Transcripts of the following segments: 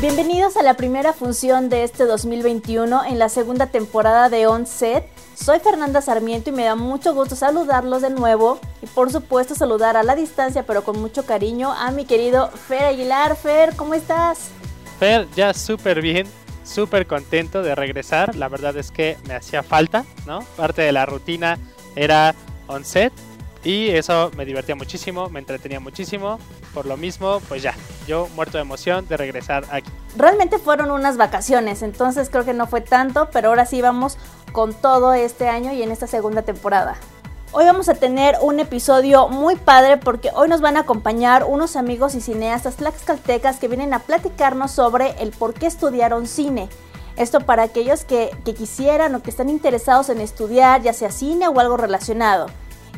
Bienvenidos a la primera función de este 2021 en la segunda temporada de On Set. Soy Fernanda Sarmiento y me da mucho gusto saludarlos de nuevo y por supuesto saludar a la distancia pero con mucho cariño a mi querido Fer Aguilar. Fer, ¿cómo estás? Fer, ya súper bien, súper contento de regresar. La verdad es que me hacía falta, ¿no? Parte de la rutina era On Set y eso me divertía muchísimo, me entretenía muchísimo. Por lo mismo, pues ya, yo muerto de emoción de regresar aquí. Realmente fueron unas vacaciones, entonces creo que no fue tanto, pero ahora sí vamos con todo este año y en esta segunda temporada. Hoy vamos a tener un episodio muy padre porque hoy nos van a acompañar unos amigos y cineastas tlaxcaltecas que vienen a platicarnos sobre el por qué estudiaron cine. Esto para aquellos que, que quisieran o que están interesados en estudiar ya sea cine o algo relacionado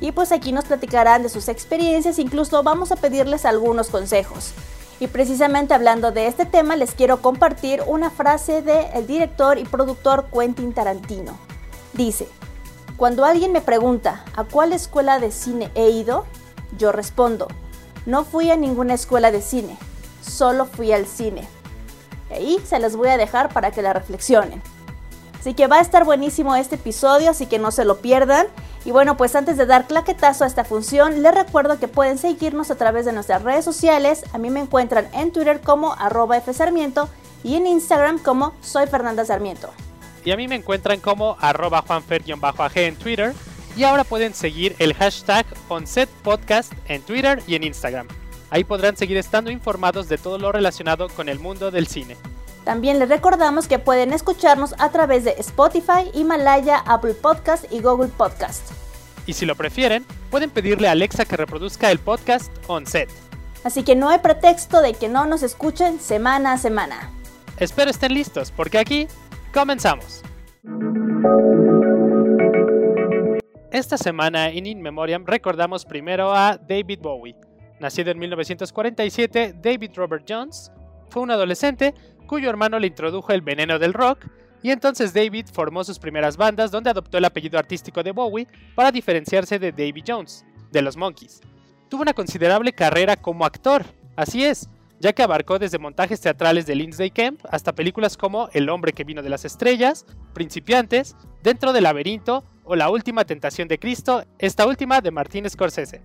y pues aquí nos platicarán de sus experiencias, incluso vamos a pedirles algunos consejos. Y precisamente hablando de este tema les quiero compartir una frase del director y productor Quentin Tarantino. Dice, cuando alguien me pregunta a cuál escuela de cine he ido, yo respondo, no fui a ninguna escuela de cine, solo fui al cine. Y ahí se las voy a dejar para que la reflexionen. Así que va a estar buenísimo este episodio, así que no se lo pierdan. Y bueno, pues antes de dar claquetazo a esta función, les recuerdo que pueden seguirnos a través de nuestras redes sociales. A mí me encuentran en Twitter como arroba fsarmiento y en Instagram como soy Fernanda Sarmiento. Y a mí me encuentran como arroba juanfer-ag en Twitter. Y ahora pueden seguir el hashtag OnSetPodcast en Twitter y en Instagram. Ahí podrán seguir estando informados de todo lo relacionado con el mundo del cine. También les recordamos que pueden escucharnos a través de Spotify, Himalaya, Apple Podcast y Google Podcast. Y si lo prefieren, pueden pedirle a Alexa que reproduzca el podcast on set. Así que no hay pretexto de que no nos escuchen semana a semana. Espero estén listos porque aquí comenzamos. Esta semana en In Memoriam recordamos primero a David Bowie. Nacido en 1947, David Robert Jones fue un adolescente cuyo hermano le introdujo el veneno del rock, y entonces David formó sus primeras bandas donde adoptó el apellido artístico de Bowie para diferenciarse de Davy Jones, de los Monkeys. Tuvo una considerable carrera como actor, así es, ya que abarcó desde montajes teatrales de Lindsay Kemp hasta películas como El hombre que vino de las estrellas, Principiantes, Dentro del laberinto o La última tentación de Cristo, esta última de Martin Scorsese.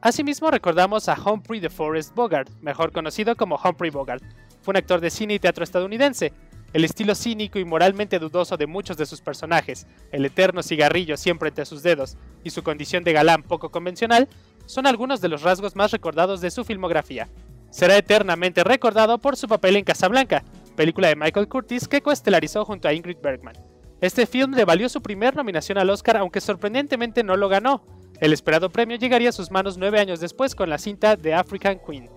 Asimismo recordamos a Humphrey de Forest Bogart, mejor conocido como Humphrey Bogart, fue un actor de cine y teatro estadounidense. El estilo cínico y moralmente dudoso de muchos de sus personajes, el eterno cigarrillo siempre entre sus dedos y su condición de galán poco convencional, son algunos de los rasgos más recordados de su filmografía. Será eternamente recordado por su papel en Casablanca, película de Michael Curtis que coestelarizó junto a Ingrid Bergman. Este film le valió su primer nominación al Oscar, aunque sorprendentemente no lo ganó. El esperado premio llegaría a sus manos nueve años después con la cinta The African Queen.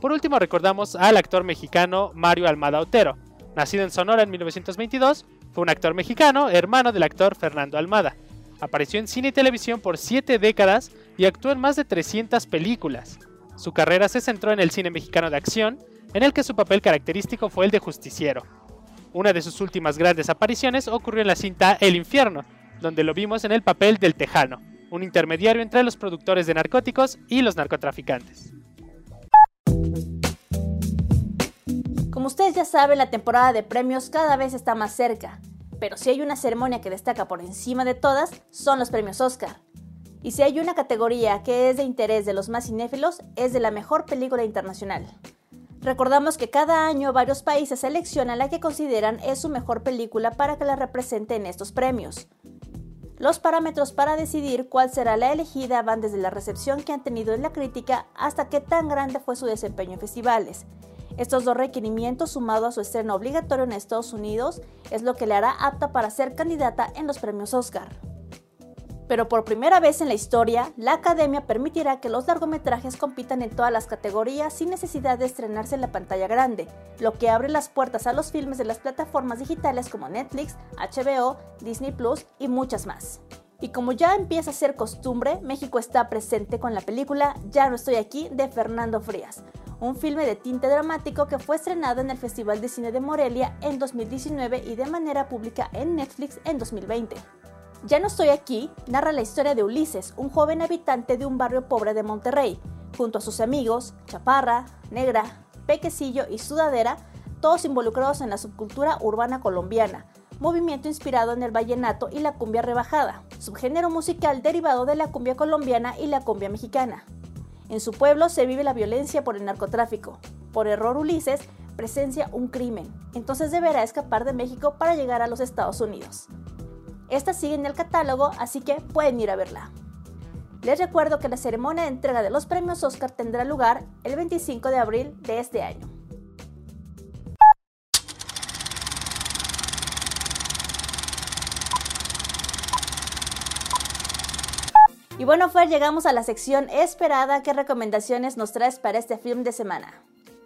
Por último recordamos al actor mexicano Mario Almada Otero. Nacido en Sonora en 1922, fue un actor mexicano, hermano del actor Fernando Almada. Apareció en cine y televisión por siete décadas y actuó en más de 300 películas. Su carrera se centró en el cine mexicano de acción, en el que su papel característico fue el de justiciero. Una de sus últimas grandes apariciones ocurrió en la cinta El infierno, donde lo vimos en el papel del Tejano, un intermediario entre los productores de narcóticos y los narcotraficantes. Como ustedes ya saben, la temporada de premios cada vez está más cerca, pero si hay una ceremonia que destaca por encima de todas, son los premios Oscar. Y si hay una categoría que es de interés de los más cinéfilos, es de la mejor película internacional. Recordamos que cada año varios países seleccionan la que consideran es su mejor película para que la represente en estos premios. Los parámetros para decidir cuál será la elegida van desde la recepción que han tenido en la crítica hasta qué tan grande fue su desempeño en festivales, estos dos requerimientos, sumado a su estreno obligatorio en Estados Unidos, es lo que le hará apta para ser candidata en los premios Oscar. Pero por primera vez en la historia, la Academia permitirá que los largometrajes compitan en todas las categorías sin necesidad de estrenarse en la pantalla grande, lo que abre las puertas a los filmes de las plataformas digitales como Netflix, HBO, Disney Plus y muchas más. Y como ya empieza a ser costumbre, México está presente con la película Ya no estoy aquí de Fernando Frías, un filme de tinte dramático que fue estrenado en el Festival de Cine de Morelia en 2019 y de manera pública en Netflix en 2020. Ya no estoy aquí narra la historia de Ulises, un joven habitante de un barrio pobre de Monterrey. Junto a sus amigos, Chaparra, Negra, Pequecillo y Sudadera, todos involucrados en la subcultura urbana colombiana, movimiento inspirado en el vallenato y la cumbia rebajada, subgénero musical derivado de la cumbia colombiana y la cumbia mexicana. En su pueblo se vive la violencia por el narcotráfico. Por error Ulises presencia un crimen, entonces deberá escapar de México para llegar a los Estados Unidos. Esta sigue en el catálogo, así que pueden ir a verla. Les recuerdo que la ceremonia de entrega de los premios Oscar tendrá lugar el 25 de abril de este año. Y bueno, Fer, llegamos a la sección esperada. ¿Qué recomendaciones nos traes para este film de semana?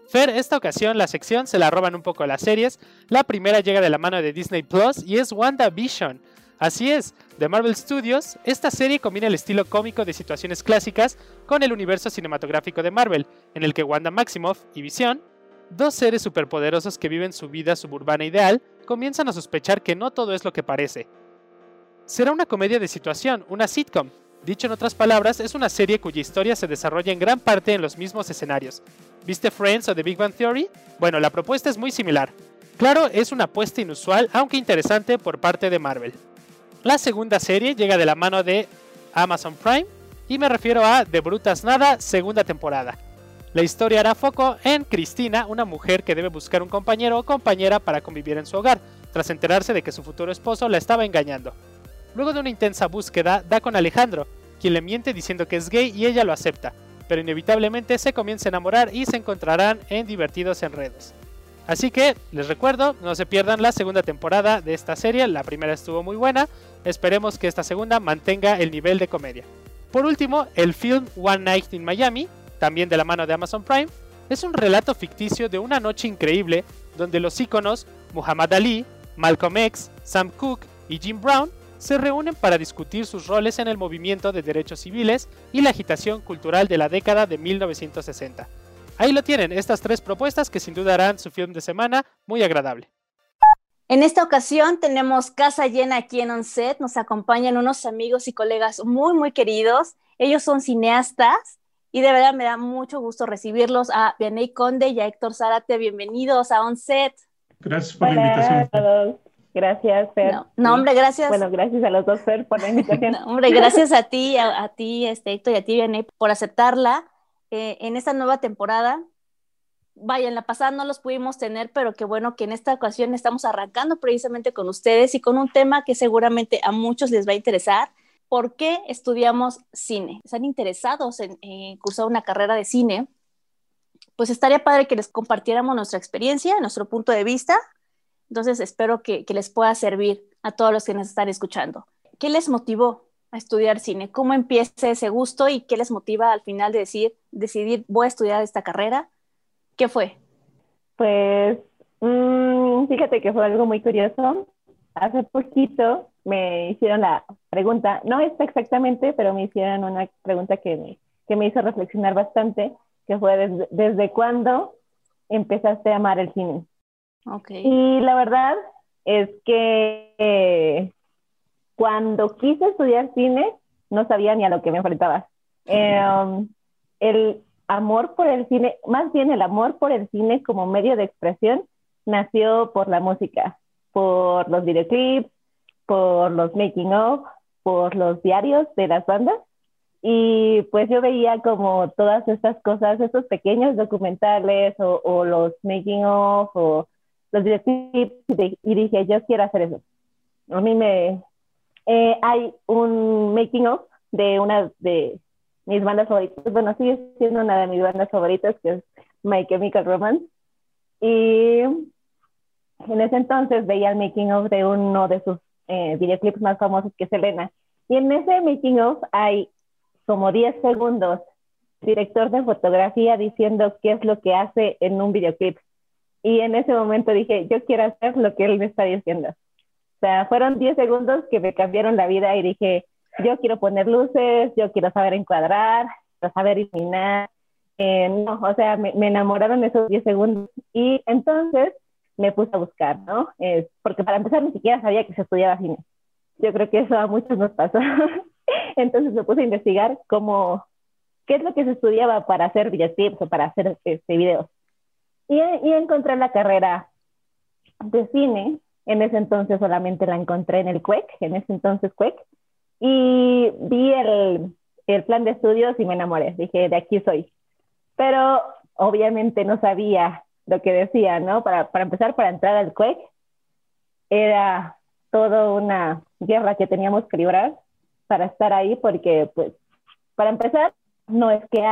Fer, esta ocasión la sección se la roban un poco las series. La primera llega de la mano de Disney Plus y es WandaVision. Así es, de Marvel Studios, esta serie combina el estilo cómico de situaciones clásicas con el universo cinematográfico de Marvel, en el que Wanda Maximoff y Vision, dos seres superpoderosos que viven su vida suburbana ideal, comienzan a sospechar que no todo es lo que parece. Será una comedia de situación, una sitcom, Dicho en otras palabras, es una serie cuya historia se desarrolla en gran parte en los mismos escenarios. ¿Viste Friends o The Big Bang Theory? Bueno, la propuesta es muy similar. Claro, es una apuesta inusual, aunque interesante por parte de Marvel. La segunda serie llega de la mano de Amazon Prime y me refiero a De Brutas Nada, segunda temporada. La historia hará foco en Cristina, una mujer que debe buscar un compañero o compañera para convivir en su hogar, tras enterarse de que su futuro esposo la estaba engañando. Luego de una intensa búsqueda, da con Alejandro, quien le miente diciendo que es gay y ella lo acepta, pero inevitablemente se comienza a enamorar y se encontrarán en divertidos enredos. Así que les recuerdo, no se pierdan la segunda temporada de esta serie, la primera estuvo muy buena, esperemos que esta segunda mantenga el nivel de comedia. Por último, el film One Night in Miami, también de la mano de Amazon Prime, es un relato ficticio de una noche increíble donde los íconos Muhammad Ali, Malcolm X, Sam Cooke y Jim Brown se reúnen para discutir sus roles en el movimiento de derechos civiles y la agitación cultural de la década de 1960. Ahí lo tienen, estas tres propuestas que sin duda harán su film de semana muy agradable. En esta ocasión tenemos casa llena aquí en Onset, nos acompañan unos amigos y colegas muy, muy queridos. Ellos son cineastas y de verdad me da mucho gusto recibirlos a Vianey Conde y a Héctor Zárate. Bienvenidos a Onset. Gracias por la invitación. Gracias, Fer. No, hombre, gracias. Bueno, gracias a los dos, Fer, por la invitación. hombre, gracias a ti, a, ti, este, Héctor, y a ti, Vianney, por aceptarla eh, en esta nueva temporada. Vaya, en la pasada no los pudimos tener, pero qué bueno que en esta ocasión estamos arrancando precisamente con ustedes y con un tema que seguramente a muchos les va a interesar. ¿Por qué estudiamos cine? ¿Están interesados en cursar una carrera de cine? Pues estaría padre que les compartiéramos nuestra experiencia, nuestro punto de vista, entonces espero que, les pueda servir a todos los que nos están escuchando. ¿Qué les motivó a estudiar cine? ¿Cómo empieza ese gusto y qué les motiva al final de decir, decidir voy a estudiar esta carrera? ¿Qué fue? Pues mm, fíjate que fue algo muy curioso. Hace poquito me hicieron la pregunta, no está exactamente, pero me hicieron una pregunta que me, que me hizo reflexionar bastante, que fue desde, desde cuándo empezaste a amar el cine. Y la verdad es que eh, cuando quise estudiar cine, no sabía ni a lo que me enfrentaba. Em, el amor por el cine, más bien el amor por el cine como medio de expresión, nació por la música, por los videoclips, por los making of, por los diarios de las bandas. Y pues yo veía como todas estas cosas, estos pequeños documentales o, o los making of o los videoclips y dije, yo quiero hacer eso. A mí me... Eh, hay un making of de una de mis bandas favoritas, bueno, sigue siendo una de mis bandas favoritas, que es My Chemical Romance. Y en ese entonces veía el making of de uno de sus eh, videoclips más famosos, que es Elena. Y en ese making of hay como 10 segundos director de fotografía diciendo qué es lo que hace en un videoclip. Y en ese momento dije, yo quiero hacer lo que él me está diciendo. O sea, fueron 10 segundos que me cambiaron la vida y dije, yo quiero poner luces, yo quiero saber encuadrar, quiero saber iluminar. Eh, no, o sea, me, enamoraron esos 10 segundos. Y entonces me puse a buscar, ¿no? porque para empezar ni siquiera sabía que se estudiaba cine. Yo creo que eso a muchos nos pasó. entonces me puse a investigar cómo, qué es lo que se estudiaba para hacer videoclips o para hacer este, videos. y, y encontré la carrera de cine. En ese entonces solamente la encontré en el CUEC, en ese entonces CUEC, y vi el, el plan de estudios y me enamoré. Dije, de aquí soy. Pero obviamente no sabía lo que decía, ¿no? Para, para empezar, para entrar al CUEC, era toda una guerra que teníamos que librar para estar ahí, porque, pues, para empezar, no es que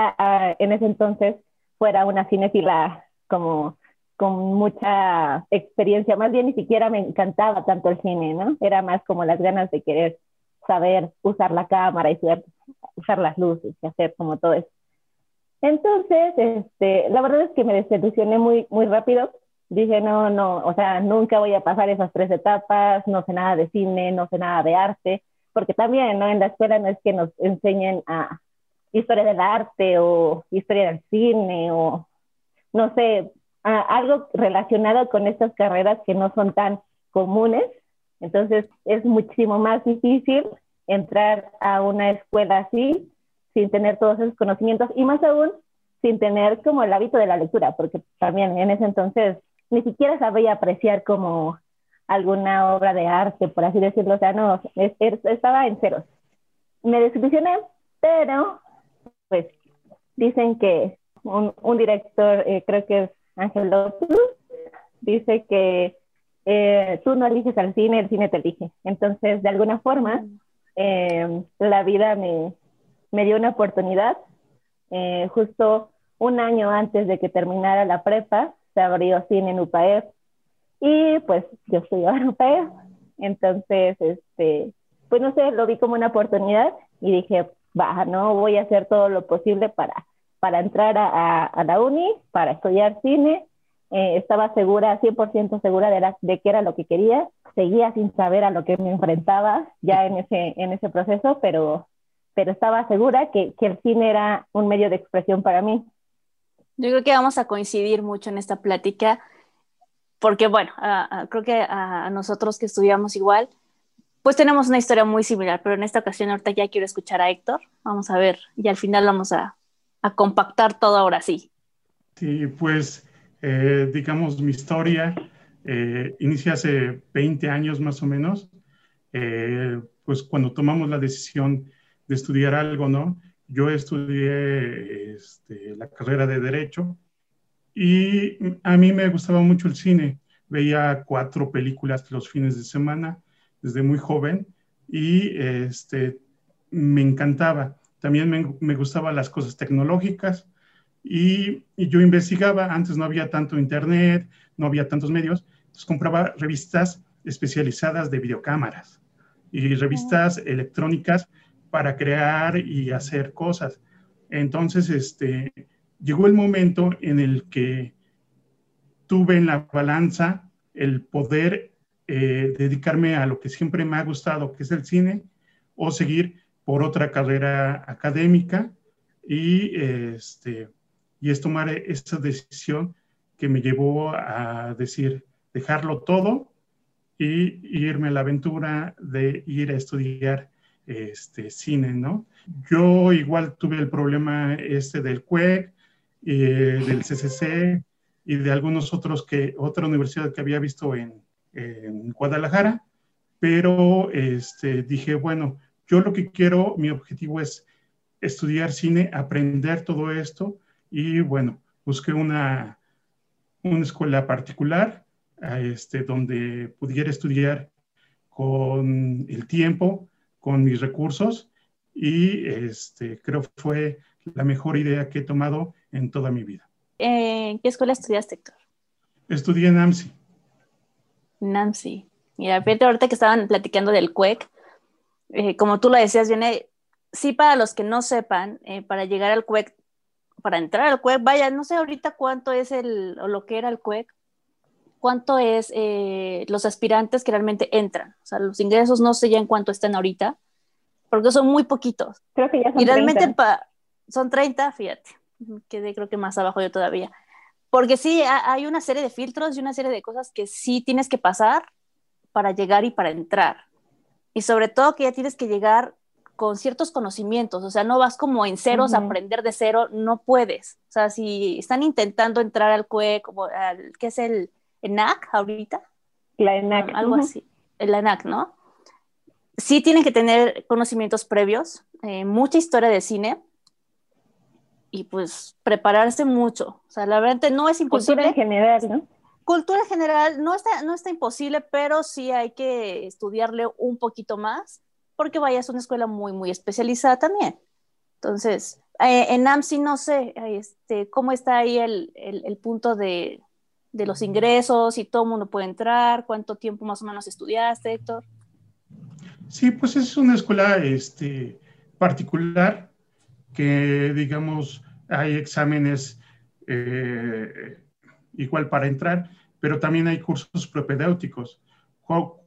en ese entonces fuera una cinéfila como con mucha experiencia, más bien ni siquiera me encantaba tanto el cine, ¿no? Era más como las ganas de querer saber usar la cámara y saber usar las luces y hacer como todo eso. Entonces, este, la verdad es que me desilusioné muy, muy rápido. Dije, no, no, o sea, nunca voy a pasar esas tres etapas, no sé nada de cine, no sé nada de arte, porque también, ¿no? En la escuela no es que nos enseñen a historia del arte o historia del cine o, no sé, algo relacionado con estas carreras que no son tan comunes. Entonces, es muchísimo más difícil entrar a una escuela así sin tener todos esos conocimientos y más aún sin tener como el hábito de la lectura, porque también en ese entonces ni siquiera sabía apreciar como alguna obra de arte, por así decirlo, o sea, no, estaba en ceros. Me desilusioné, pero pues dicen que un, un director, eh, creo que es López, dice que eh, tú no eliges al cine, el cine te elige. Entonces, de alguna forma, eh, la vida me, me, dio una oportunidad. justo un año antes de que terminara la prepa, se abrió cine en UPAEP y pues yo estudiaba en UPAEP. Entonces, este, pues no sé, lo vi como una oportunidad y dije, baja, ¿no? Voy a hacer todo lo posible para, para entrar a, a, la uni, para estudiar cine. Eh, estaba segura, 100% segura de, de qué era lo que quería. Seguía sin saber a lo que me enfrentaba ya en ese, en ese proceso, pero, pero estaba segura que, que el cine era un medio de expresión para mí. Yo creo que vamos a coincidir mucho en esta plática, porque bueno, creo que a, nosotros que estudiamos igual, pues tenemos una historia muy similar, pero en esta ocasión ahorita ya quiero escuchar a Héctor, vamos a ver, y al final vamos a, a compactar todo ahora sí. Sí, pues eh, digamos mi historia eh, inicia hace 20 años más o menos, eh, pues cuando tomamos la decisión de estudiar algo, ¿no? Yo estudié este, la carrera de Derecho y a mí me gustaba mucho el cine. Veía cuatro películas los fines de semana desde muy joven y este, me encantaba. También me, me gustaban las cosas tecnológicas y, y, yo investigaba. Antes no había tanto internet, no había tantos medios. Entonces compraba revistas especializadas de videocámaras y revistas electrónicas para crear y hacer cosas. Entonces, este, llegó el momento en el que tuve en la balanza el poder eh, dedicarme a lo que siempre me ha gustado, que es el cine, o seguir por otra carrera académica y, este, y es tomar esa decisión que me llevó a decir, dejarlo todo y irme a la aventura de ir a estudiar este, cine, ¿no? Yo igual tuve el problema este del CUEC, eh, del CCC y de algunos otros que, otra universidad que había visto en, en Guadalajara, pero este, dije, bueno, yo lo que quiero, mi objetivo es estudiar cine, aprender todo esto y bueno, busqué una, una escuela particular este, donde pudiera estudiar con el tiempo, con mis recursos y este, creo que fue la mejor idea que he tomado en toda mi vida. ¿En qué escuela estudiaste, Héctor? Estudié en NAMSI. NAMSI. Mira, fíjate ahorita que estaban platicando del CUEC, eh, como tú lo decías, viene, sí para los que no sepan, eh, para llegar al CUEC, para entrar al CUEC, vaya, no sé ahorita cuánto es el, o lo que era el CUEC, cuánto es eh, los aspirantes que realmente entran. O sea, los ingresos no sé ya en cuánto están ahorita, porque son muy poquitos. Creo que ya son Y realmente son 30, fíjate, quedé creo que más abajo yo todavía. Porque sí, hay una serie de filtros y una serie de cosas que sí tienes que pasar para llegar y para entrar. Y sobre todo que ya tienes que llegar con ciertos conocimientos, o sea, no vas como en ceros a aprender de cero, no puedes. O sea, si están intentando entrar al CUE, como al, ¿qué es el ENAC ahorita? La ENAC. algo así, el ENAC, ¿no? Sí tienen que tener conocimientos previos, eh, mucha historia de cine y pues prepararse mucho. O sea, la verdad no es imposible. Cultura en general, ¿no? Cultura general no está, no está imposible, pero sí hay que estudiarle un poquito más porque vaya, es una escuela muy, muy especializada también. Entonces, eh, en AMSI no sé este, cómo está ahí el, el, punto de, de, los ingresos, si todo el mundo puede entrar, cuánto tiempo más o menos estudiaste, Héctor. Sí, pues es una escuela este, particular que, digamos, hay exámenes eh, igual para entrar, pero también hay cursos propedéuticos,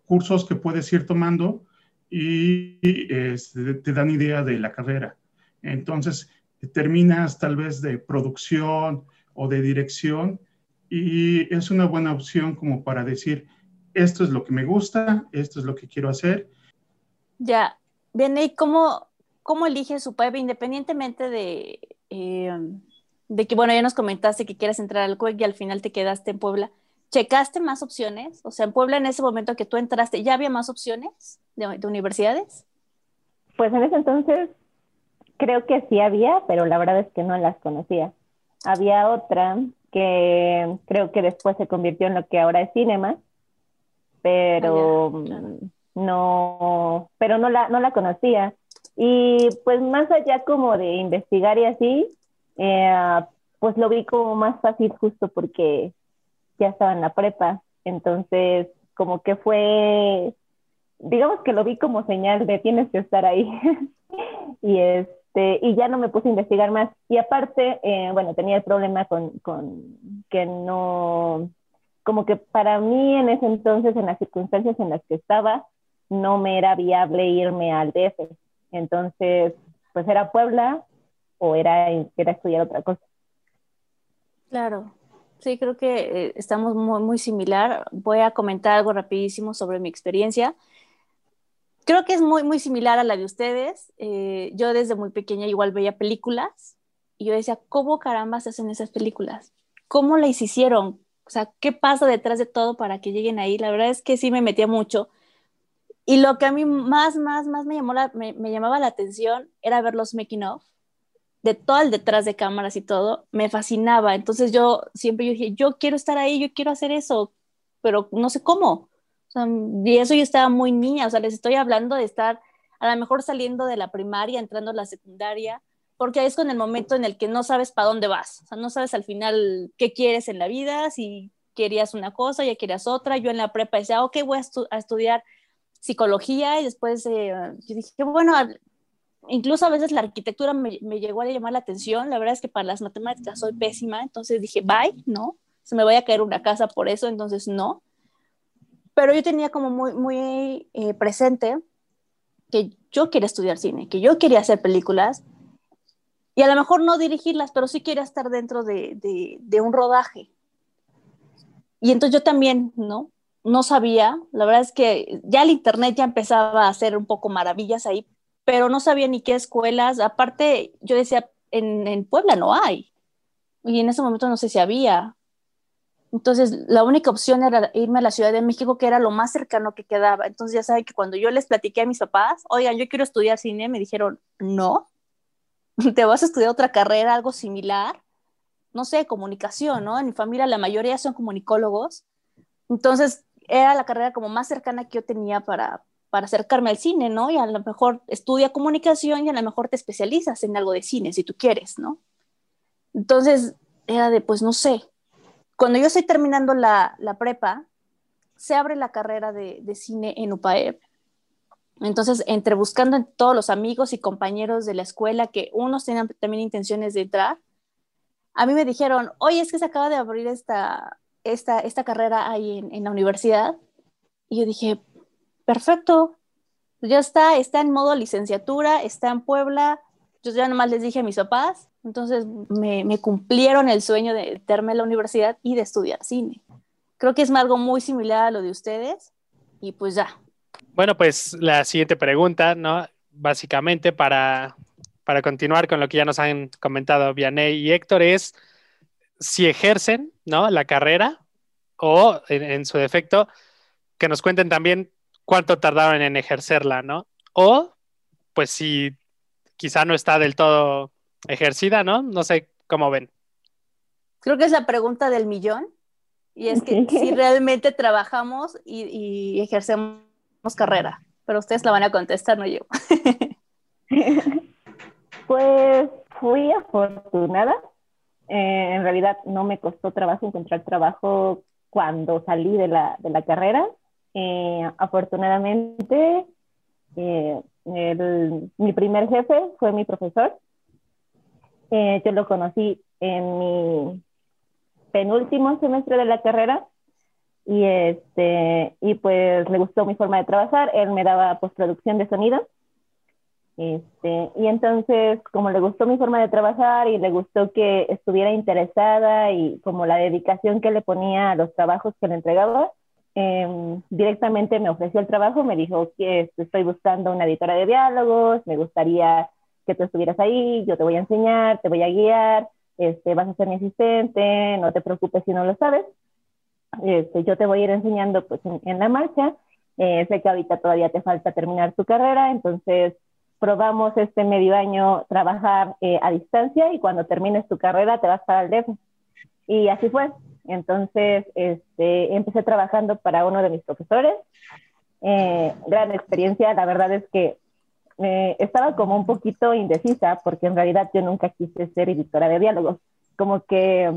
cursos que puedes ir tomando y este, te dan idea de la carrera. Entonces, terminas tal vez de producción o de dirección y es una buena opción como para decir, esto es lo que me gusta, esto es lo que quiero hacer. Ya, bien, ¿y cómo, cómo elige su PEP independientemente de, eh, de que, bueno, ya nos comentaste que quieres entrar al CUEC y al final te quedaste en Puebla? ¿Checaste más opciones? O sea, en Puebla en ese momento que tú entraste, ¿ya había más opciones de, universidades? Pues en ese entonces creo que sí había, pero la verdad es que no las conocía. Había otra que creo que después se convirtió en lo que ahora es Cinema, pero ah, no, pero no la, no la conocía. Y pues más allá como de investigar y así, eh, pues lo vi como más fácil justo porque ya estaba en la prepa. Entonces, como que fue, digamos que lo vi como señal de tienes que estar ahí. y este, y ya no me puse a investigar más. Y aparte, eh, bueno, tenía el problema con, con que no, como que para mí en ese entonces, en las circunstancias en las que estaba, no me era viable irme al DF. Entonces, pues era Puebla o era, era estudiar otra cosa. Claro, Sí, creo que eh, estamos muy, muy similar. Voy a comentar algo rapidísimo sobre mi experiencia. Creo que es muy, muy similar a la de ustedes. Eh, yo desde muy pequeña igual veía películas y yo decía, ¿cómo caramba se hacen esas películas? ¿Cómo las hicieron? O sea, ¿qué pasa detrás de todo para que lleguen ahí? La verdad es que sí me metía mucho. Y lo que a mí más, más, más me, llamó me, me llamaba la atención era ver los making of de todo el detrás de cámaras y todo, me fascinaba. Entonces yo siempre yo dije, yo quiero estar ahí, yo quiero hacer eso, pero no sé cómo. y eso yo estaba muy niña, o sea, les estoy hablando de estar a lo mejor saliendo de la primaria, entrando a la secundaria, porque es con el momento en el que no sabes para dónde vas, o sea, no sabes al final qué quieres en la vida, si querías una cosa, ya querías otra. Yo en la prepa decía, ok, voy a, estudiar psicología y después eh, yo dije, bueno, incluso a veces la arquitectura me, llegó a llamar la atención. La verdad es que para las matemáticas soy pésima, entonces dije, bye, no, se me vaya a caer una casa por eso, entonces no. Pero yo tenía como muy, muy eh, presente que yo quería estudiar cine, que yo quería hacer películas y a lo mejor no dirigirlas, pero sí quería estar dentro de, de, de un rodaje. Y entonces yo también, ¿no? No sabía, la verdad es que ya el internet ya empezaba a hacer un poco maravillas ahí, pero no sabía ni qué escuelas. Aparte, yo decía, en, en Puebla no hay. Y en ese momento no sé si había. Entonces, la única opción era irme a la Ciudad de México, que era lo más cercano que quedaba. Entonces, ya saben que cuando yo les platiqué a mis papás, oigan, yo quiero estudiar cine, me dijeron, no, te vas a estudiar otra carrera, algo similar. No sé, comunicación, ¿no? En mi familia la mayoría son comunicólogos. Entonces, era la carrera como más cercana que yo tenía para, para acercarme al cine, ¿no? Y a lo mejor estudia comunicación y a lo mejor te especializas en algo de cine, si tú quieres, ¿no? Entonces, era de, pues no sé. Cuando yo estoy terminando la, la prepa, se abre la carrera de, de cine en UPAEP. Entonces, entre buscando en todos los amigos y compañeros de la escuela, que unos tenían también intenciones de entrar, a mí me dijeron, oye, es que se acaba de abrir esta, esta, esta carrera ahí en, en la universidad. Y yo dije, perfecto, ya está, está en modo licenciatura, está en Puebla, yo ya nomás les dije a mis papás, entonces me, cumplieron el sueño de meterme a la universidad y de estudiar cine. Creo que es algo muy similar a lo de ustedes y pues ya. Bueno, pues la siguiente pregunta, ¿no? básicamente para, para continuar con lo que ya nos han comentado Vianey y Héctor, es si ejercen ¿no? la carrera o en, su defecto, que nos cuenten también cuánto tardaron en ejercerla, ¿no? O pues si quizá no está del todo ejercida, ¿no? No sé cómo ven. Creo que es la pregunta del millón. Y es que si realmente trabajamos y, ejercemos carrera. Pero ustedes la van a contestar, no yo. pues fui afortunada. Eh, en realidad no me costó trabajo encontrar trabajo cuando salí de la, de la carrera. Eh, afortunadamente, eh, mi primer jefe fue mi profesor. yo lo conocí en mi penúltimo semestre de la carrera y este y pues le gustó mi forma de trabajar él me daba postproducción de sonido este, y entonces como le gustó mi forma de trabajar y le gustó que estuviera interesada y como la dedicación que le ponía a los trabajos que le entregaba em, directamente me ofreció el trabajo me dijo que este, estoy buscando una editora de diálogos me gustaría que tú estuvieras ahí yo te voy a enseñar te voy a guiar este, vas a ser mi asistente, no te preocupes si no lo sabes. Este, yo te voy a ir enseñando pues en, la marcha. Eh, sé que ahorita todavía te falta terminar tu carrera, entonces probamos este medio año trabajar eh, a distancia y cuando termines tu carrera te vas para el DEF. Y así fue. Entonces este, empecé trabajando para uno de mis profesores. Eh, gran experiencia, la verdad es que estaba como un poquito indecisa porque en realidad yo nunca quise ser editora de diálogos. Como que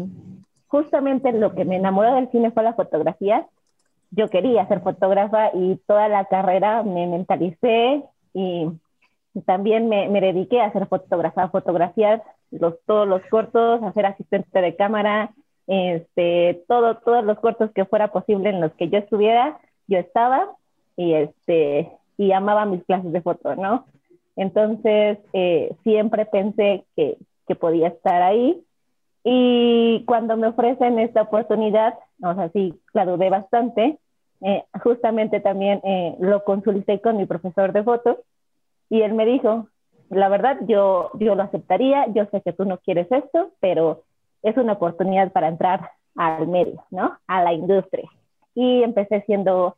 justamente lo que me enamoró del cine fue la fotografía. Yo quería ser fotógrafa y toda la carrera me mentalicé y también me, me dediqué a ser fotógrafa, a fotografiar los, todos los cortos, a ser asistente de cámara, este, todo, todos los cortos que fuera posible en los que yo estuviera, yo estaba y este, y amaba mis clases de foto, ¿no? Entonces, eh, siempre pensé que, que, podía estar ahí. Y cuando me ofrecen esta oportunidad, o sea, sí, la dudé bastante. Eh, justamente también eh, lo consulté con mi profesor de fotos y él me dijo, la verdad, yo, yo lo aceptaría, yo sé que tú no quieres esto, pero es una oportunidad para entrar al medio, ¿no? A la industria. Y empecé siendo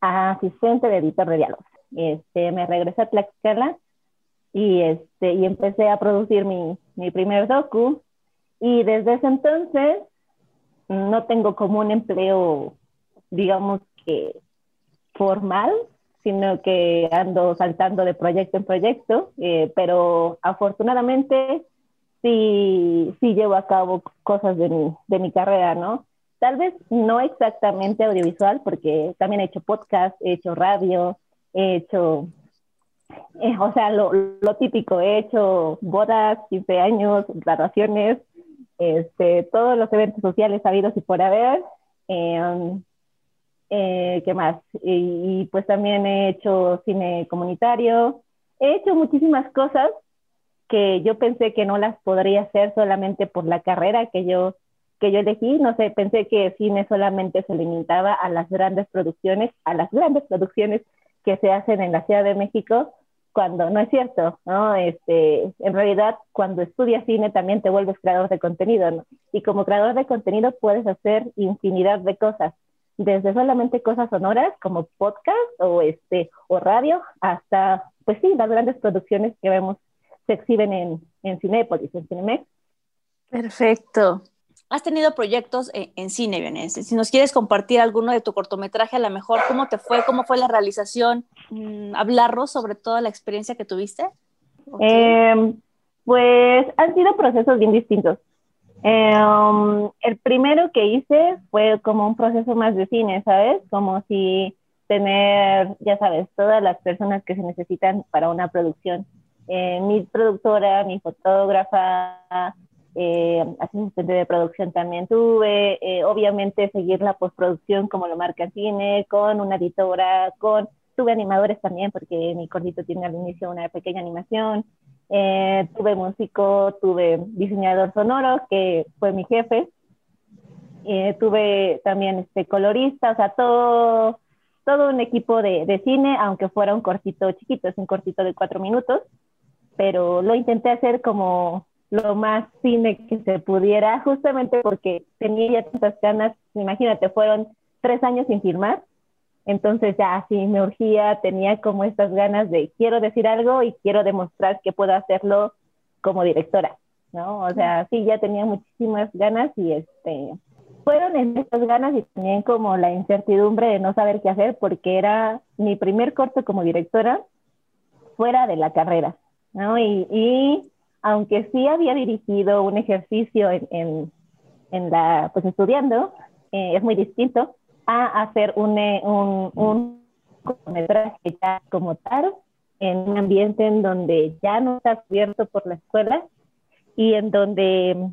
asistente de editor de diálogos. Este, me regresé a Tlaxcala y, este, y empecé a producir mi, mi primer docu. Y desde ese entonces no tengo como un empleo, digamos que formal, sino que ando saltando de proyecto en proyecto, eh, pero afortunadamente sí, sí llevo a cabo cosas de mi, de mi carrera, ¿no? Tal vez no exactamente audiovisual, porque también he hecho podcast, he hecho radio, he hecho, eh, o sea, lo, típico, he hecho bodas, 15 años, graduaciones, este, todos los eventos sociales habidos y por haber. Em, eh, ¿Qué más? Y, pues también he hecho cine comunitario. He hecho muchísimas cosas que yo pensé que no las podría hacer solamente por la carrera que yo que yo elegí, no sé, pensé que cine solamente se limitaba a las grandes producciones, a las grandes producciones que se hacen en la Ciudad de México, cuando no es cierto, ¿no? Este, en realidad, cuando estudias cine también te vuelves creador de contenido, ¿no? Y como creador de contenido puedes hacer infinidad de cosas, desde solamente cosas sonoras como podcast o, este, o radio, hasta, pues sí, las grandes producciones que vemos se exhiben en, en Cinépolis, en Cinemex. Perfecto. Has tenido proyectos en, cine, Vienes. Si nos quieres compartir alguno de tu cortometraje, a lo mejor, ¿cómo te fue? ¿Cómo fue la realización? Mm, ¿Hablarnos sobre toda la experiencia que tuviste? Em, pues han sido procesos bien distintos. Em, el primero que hice fue como un proceso más de cine, ¿sabes? Como si tener, ya sabes, todas las personas que se necesitan para una producción. Eh, mi productora, mi fotógrafa, eh, asistente de producción también tuve, eh, obviamente seguir la postproducción como lo marca cine, con una editora, con, tuve animadores también porque mi cortito tiene al inicio una pequeña animación, eh, tuve músico, tuve diseñador sonoro que fue mi jefe, tuve también este colorista, o sea, todo, todo un equipo de, cine, aunque fuera un cortito chiquito, es un cortito de cuatro minutos, pero lo intenté hacer como lo más cine que se pudiera, justamente porque tenía ya tantas ganas, imagínate, fueron tres años sin filmar, entonces ya sí me urgía, tenía como estas ganas de quiero decir algo y quiero demostrar que puedo hacerlo como directora, ¿no? O sea, sí, ya tenía muchísimas ganas y este, fueron estas ganas y también como la incertidumbre de no saber qué hacer porque era mi primer corto como directora fuera de la carrera, ¿no? Y, aunque sí había dirigido un ejercicio en, en, en la, pues estudiando, eh, es muy distinto a hacer un, eh, un, un cortometraje ya como tal en un ambiente en donde ya no está cubierto por la escuela y en donde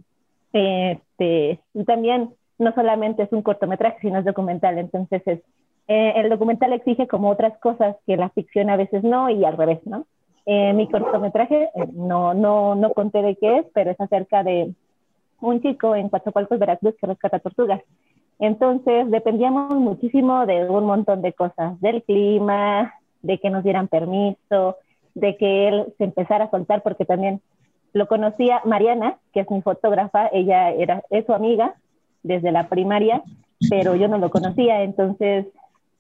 este, y también no solamente es un cortometraje, sino es documental. Entonces, es, eh, el documental exige como otras cosas que la ficción a veces no y al revés, ¿no? Eh, mi cortometraje, eh, no, no, no conté de qué es, pero es acerca de un chico en Coatzacoalcos, Veracruz, que rescata tortugas. Entonces, dependíamos muchísimo de un montón de cosas, del clima, de que nos dieran permiso, de que él se empezara a soltar, porque también lo conocía Mariana, que es mi fotógrafa, ella era, es su amiga, desde la primaria, pero yo no lo conocía, entonces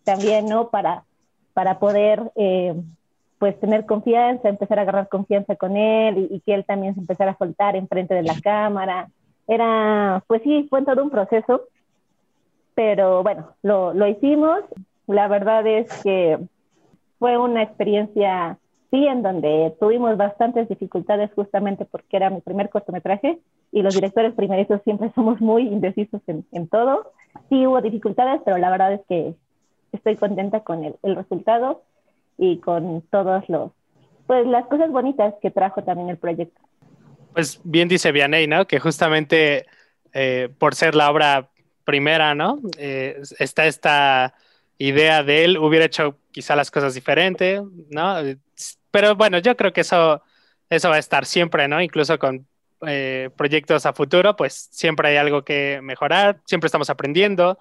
también, ¿no? Para, para poder, eh, pues, tener confianza, empezar a agarrar confianza con él y, que él también se empezara a soltar enfrente de la cámara. Era, pues sí, fue todo un proceso, pero bueno, lo, lo hicimos. La verdad es que fue una experiencia sí, en donde tuvimos bastantes dificultades justamente porque era mi primer cortometraje y los directores primerizos siempre somos muy indecisos en, en, todo. Sí hubo dificultades, pero la verdad es que estoy contenta con el, el resultado y con todos los, pues las cosas bonitas que trajo también el proyecto. Pues bien dice Vianney, ¿no? Que justamente eh, por ser la obra primera, ¿no? Eh, está esta idea de él, hubiera hecho quizá las cosas diferentes, ¿no? Pero bueno, yo creo que eso, eso va a estar siempre, ¿no? Incluso con eh, proyectos a futuro, pues siempre hay algo que mejorar, siempre estamos aprendiendo.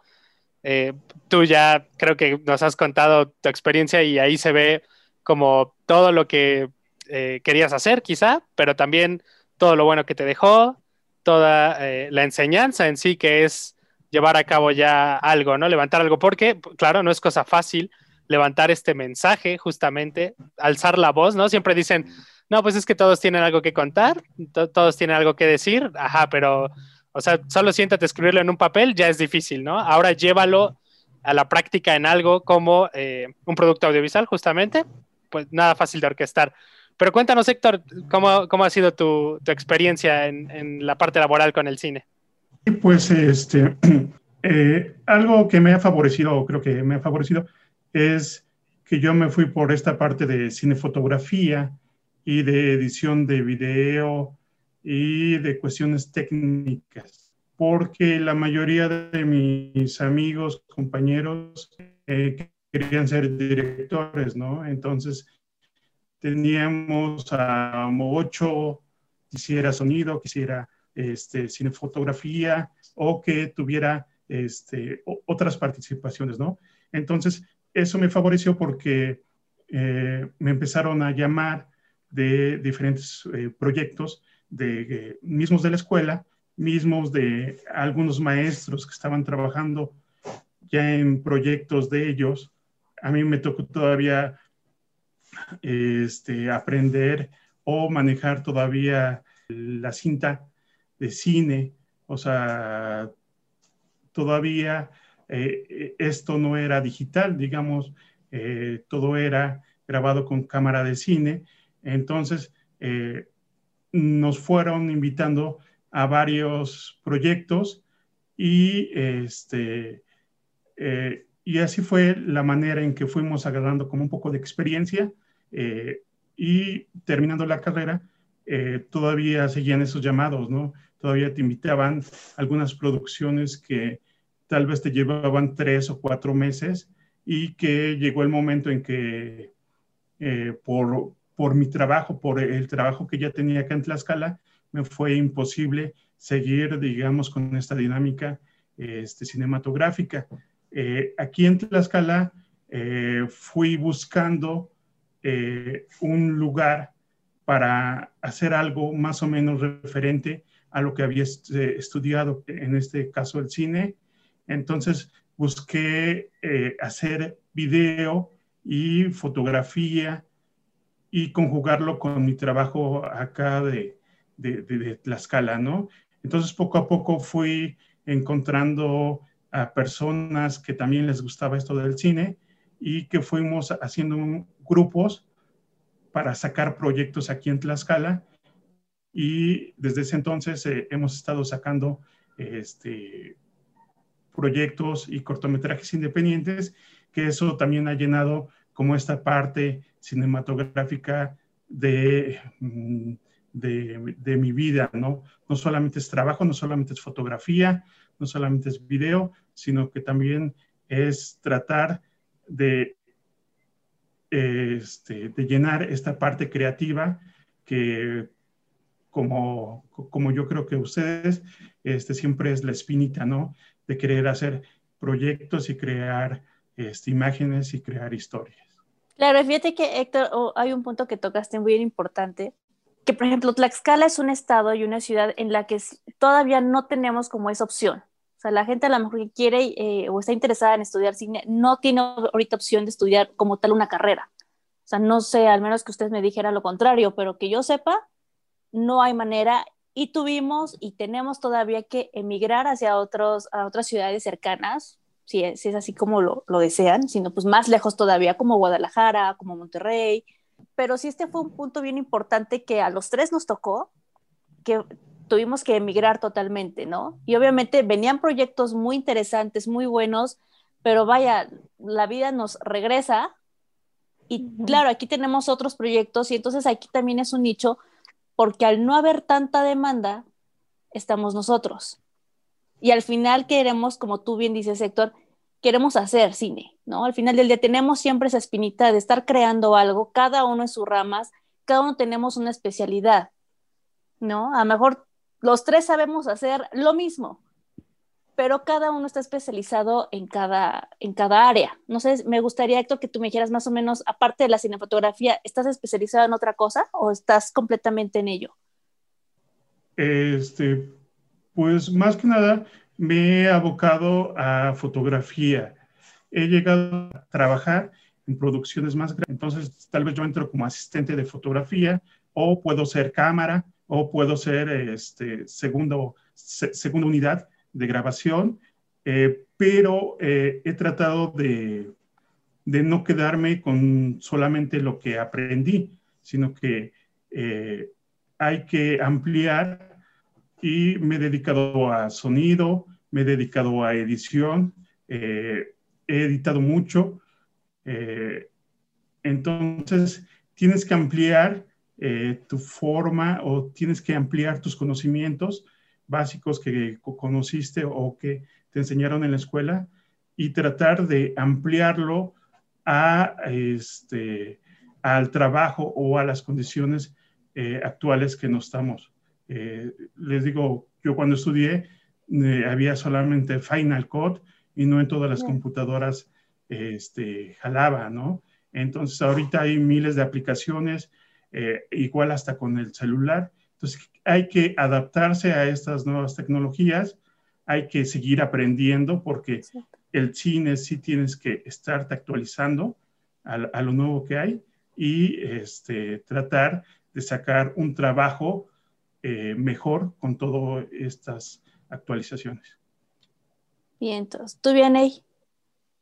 Eh, tú ya creo que nos has contado tu experiencia y ahí se ve como todo lo que eh, querías hacer, quizá, pero también todo lo bueno que te dejó, toda la enseñanza en sí que es llevar a cabo ya algo, ¿no? Levantar algo, porque, claro, no es cosa fácil levantar este mensaje, justamente, alzar la voz, ¿no? Siempre dicen, no, pues es que todos tienen algo que contar, todos tienen algo que decir, ajá, pero, o sea, solo siéntate a escribirlo en un papel, ya es difícil, ¿no? Ahora llévalo a la práctica en algo como eh, un producto audiovisual, justamente, pues nada fácil de orquestar. Pero cuéntanos, Héctor, ¿cómo, cómo ha sido tu, tu experiencia en, en, la parte laboral con el cine? Pues este, eh, algo que me ha favorecido, creo que me ha favorecido, es que yo me fui por esta parte de cinefotografía y de edición de video y de cuestiones técnicas, porque la mayoría de mis amigos, compañeros, eh, querían ser directores, ¿no? Entonces, teníamos a ocho, quisiera sonido, quisiera este, cinefotografía o que tuviera este, otras participaciones, ¿no? Entonces, eso me favoreció porque eh, me empezaron a llamar de diferentes eh, proyectos, de, eh, mismos de la escuela, mismos de algunos maestros que estaban trabajando ya en proyectos de ellos. A mí me tocó todavía este, aprender o manejar todavía la cinta de cine, o sea, todavía eh, esto no era digital, digamos, eh, todo era grabado con cámara de cine. Entonces, eh, nos fueron invitando a varios proyectos y, este, y así fue la manera en que fuimos agarrando como un poco de experiencia y terminando la carrera, todavía seguían esos llamados, ¿no? Todavía te invitaban algunas producciones que tal vez te llevaban tres o cuatro meses y que llegó el momento en que eh, por, por mi trabajo, por el trabajo que ya tenía acá en Tlaxcala, me fue imposible seguir, digamos, con esta dinámica este, cinematográfica. Eh, aquí en Tlaxcala eh, fui buscando un lugar para hacer algo más o menos referente a lo que había estudiado, en este caso el cine. Entonces busqué hacer video y fotografía y conjugarlo con mi trabajo acá de, de, de, Tlaxcala, ¿no? Entonces poco a poco fui encontrando a personas que también les gustaba esto del cine y que fuimos haciendo grupos para sacar proyectos aquí en Tlaxcala y desde ese entonces eh, hemos estado sacando este, proyectos y cortometrajes independientes, que eso también ha llenado como esta parte cinematográfica de, mm, de, de, mi vida, ¿no? No solamente es trabajo, no solamente es fotografía, no solamente es video, sino que también es tratar de, este, de llenar esta parte creativa que como, como yo creo que ustedes, este, siempre es la espinita, ¿no? De querer hacer proyectos y crear este, imágenes y crear historias. Claro, fíjate que Héctor, oh, hay un punto que tocaste muy importante, que por ejemplo Tlaxcala es un estado y una ciudad en la que todavía no tenemos como esa opción. O sea, la gente a lo mejor que quiere eh, o está interesada en estudiar cine no tiene ahorita opción de estudiar como tal una carrera. O sea, no sé, al menos que ustedes me dijeran lo contrario, pero que yo sepa, no hay manera y tuvimos y tenemos todavía que emigrar hacia otros, a otras ciudades cercanas, si es, así como lo, desean, sino pues más lejos todavía, como Guadalajara, como Monterrey. Pero sí este fue un punto bien importante que a los tres nos tocó, que tuvimos que emigrar totalmente, ¿no? Y obviamente venían proyectos muy interesantes, muy buenos, pero vaya, la vida nos regresa y claro, aquí tenemos otros proyectos y entonces aquí también es un nicho porque al no haber tanta demanda, estamos nosotros. Y al final queremos, como tú bien dices, Héctor, queremos hacer cine, ¿no? Al final del día tenemos siempre esa espinita de estar creando algo, cada uno en sus ramas, cada uno tenemos una especialidad, ¿no? A lo mejor los tres sabemos hacer lo mismo, pero cada uno está especializado en cada, en cada área. No sé, me gustaría, Héctor, que tú me dijeras más o menos, aparte de la cinematografía, ¿estás especializado en otra cosa o estás completamente en ello? Este, pues más que nada me he abocado a fotografía. He llegado a trabajar en producciones más grandes. Entonces, tal vez yo entro como asistente de fotografía o puedo ser cámara o puedo ser este, segundo, segunda unidad de grabación, eh, pero eh, he tratado de, de, no quedarme con solamente lo que aprendí, sino que eh, hay que ampliar y me he dedicado a sonido, me he dedicado a edición, eh, he editado mucho. Eh, entonces, tienes que ampliar eh, tu forma o tienes que ampliar tus conocimientos básicos que conociste o que te enseñaron en la escuela y tratar de ampliarlo a, este, al trabajo o a las condiciones actuales que no estamos. Eh, les digo, yo cuando estudié eh, había solamente Final Cut y no en todas las computadoras este, jalaba, ¿no? Entonces ahorita hay miles de aplicaciones, eh, igual hasta con el celular. Entonces hay que adaptarse a estas nuevas tecnologías, hay que seguir aprendiendo porque el cine sí tienes que estarte actualizando a, a lo nuevo que hay y este, tratar de sacar un trabajo eh, mejor con todas estas actualizaciones. Bien, entonces, ¿tú bien ahí?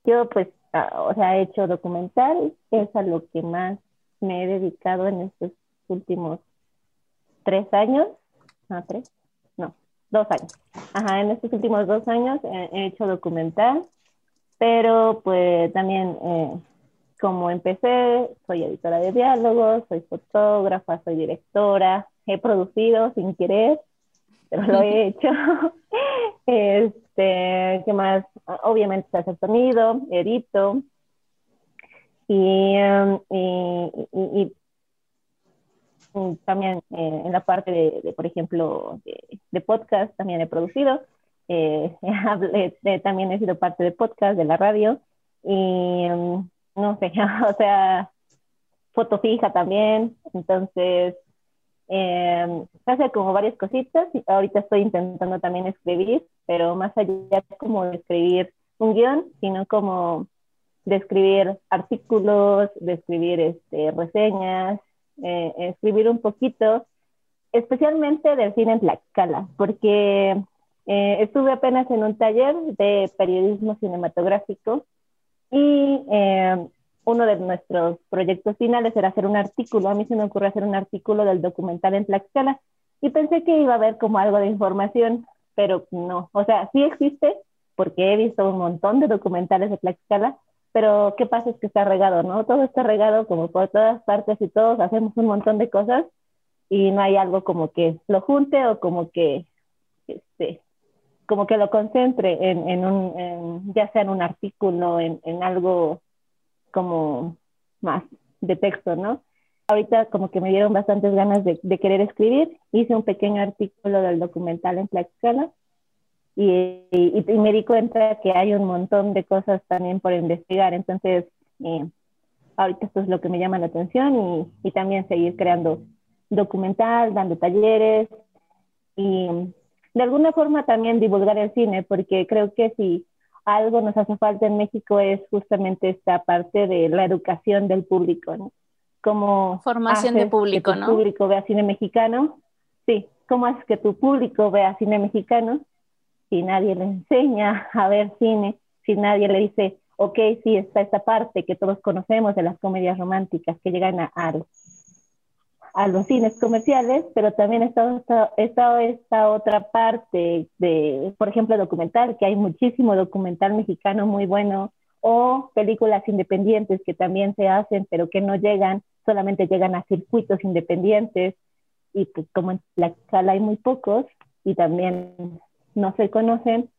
Yo pues, ah, o sea, he hecho documental, es a lo que más me he dedicado en estos últimos tres años, no, tres, no, dos años. Ajá, en estos últimos dos años he, hecho documental, pero pues también eh, como empecé, soy editora de diálogos, soy fotógrafa, soy directora, he producido sin querer, pero lo he hecho. este, ¿qué más? Obviamente se hace sonido, edito. Y, um, y, también eh, en la parte de, por ejemplo, de, podcast también he producido. Eh, también he sido parte de podcast, de la radio. Y, um, no sé, o sea, foto fija también, entonces eh, hace como varias cositas. Ahorita estoy intentando también escribir, pero más allá como de escribir un guion, sino como de escribir artículos, de escribir este, reseñas, eh, escribir un poquito, especialmente del cine en Tlaxcala, porque eh, estuve apenas en un taller de periodismo cinematográfico y eh, uno de nuestros proyectos finales era hacer un artículo. A mí se me ocurrió hacer un artículo del documental en Tlaxcala y pensé que iba a haber como algo de información, pero no. O sea, sí existe porque he visto un montón de documentales de Tlaxcala, pero ¿qué pasa? Es que está regado, ¿no? Todo está regado como por todas partes y todos hacemos un montón de cosas y no hay algo como que lo junte o como que, este, como que lo concentre en, en un, ya sea en un artículo, en, en algo como más de texto, ¿no? Ahorita como que me dieron bastantes ganas de, querer escribir, hice un pequeño artículo del documental en Tlaxcala y, y, me di cuenta que hay un montón de cosas también por investigar, entonces eh, ahorita esto es lo que me llama la atención y, y también seguir creando documental, dando talleres y de alguna forma también divulgar el cine, porque creo que si algo nos hace falta en México es justamente esta parte de la educación del público, ¿no? Como formación de público, que tu ¿no? público vea cine mexicano. Sí, ¿cómo es que tu público vea cine mexicano si nadie le enseña a ver cine, si nadie le dice, ok, sí, está esta parte que todos conocemos de las comedias románticas que llegan a, a a los cines comerciales, pero también está, está, esta otra parte de, por ejemplo, documental, que hay muchísimo documental mexicano muy bueno, o películas independientes que también se hacen, pero que no llegan, solamente llegan a circuitos independientes, y pues como en la sala hay muy pocos, y también no se conocen,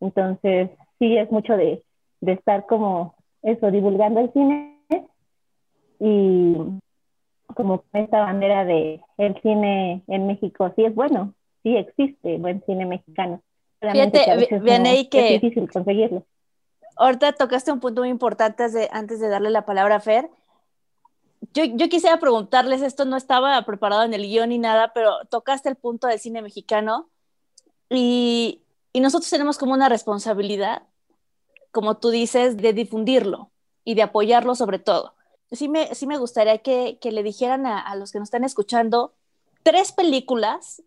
entonces sí es mucho de, de estar como eso, divulgando el cine y como esta bandera de el cine en México sí es bueno, sí existe buen cine mexicano. Fíjate, que, que, es difícil conseguirlo. Ahorita tocaste un punto muy importante de, antes de darle la palabra a Fer. Yo, yo, quisiera preguntarles, esto no estaba preparado en el guion ni nada, pero tocaste el punto del cine mexicano y, y nosotros tenemos como una responsabilidad, como tú dices, de difundirlo y de apoyarlo sobre todo sí me, sí me gustaría que, le dijeran a, los que nos están escuchando tres películas,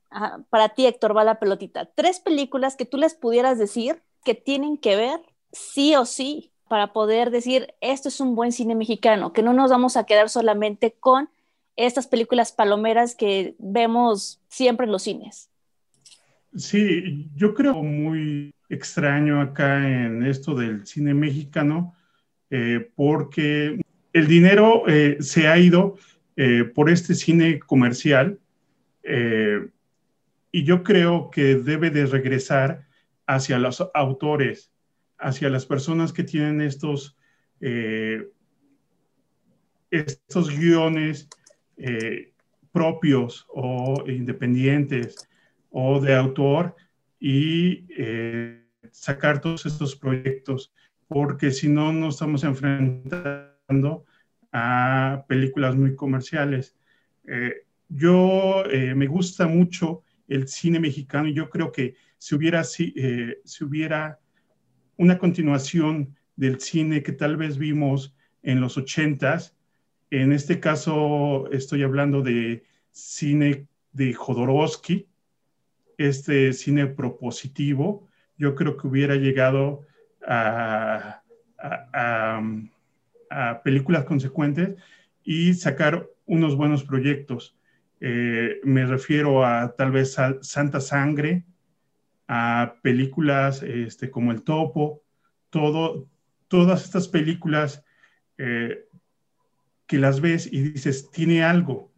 para ti Héctor, va la pelotita, tres películas que tú les pudieras decir que tienen que ver sí o sí para poder decir, esto es un buen cine mexicano, que no nos vamos a quedar solamente con estas películas palomeras que vemos siempre en los cines. Sí, yo creo muy extraño acá en esto del cine mexicano, eh, porque el dinero eh, se ha ido eh, por este cine comercial eh, y yo creo que debe de regresar hacia los autores, hacia las personas que tienen estos, estos guiones propios o independientes o de autor y sacar todos estos proyectos, porque si no, no estamos enfrentando a películas muy comerciales. Eh, yo eh, me gusta mucho el cine mexicano y yo creo que si hubiera, eh, si hubiera una continuación del cine que tal vez vimos en los ochentas, en este caso estoy hablando de cine de Jodorowsky, este cine propositivo, yo creo que hubiera llegado a películas consecuentes y sacar unos buenos proyectos. Eh, me refiero a tal vez a Santa Sangre, a películas este, como El Topo, todo, todas estas películas eh, que las ves y dices, tiene algo.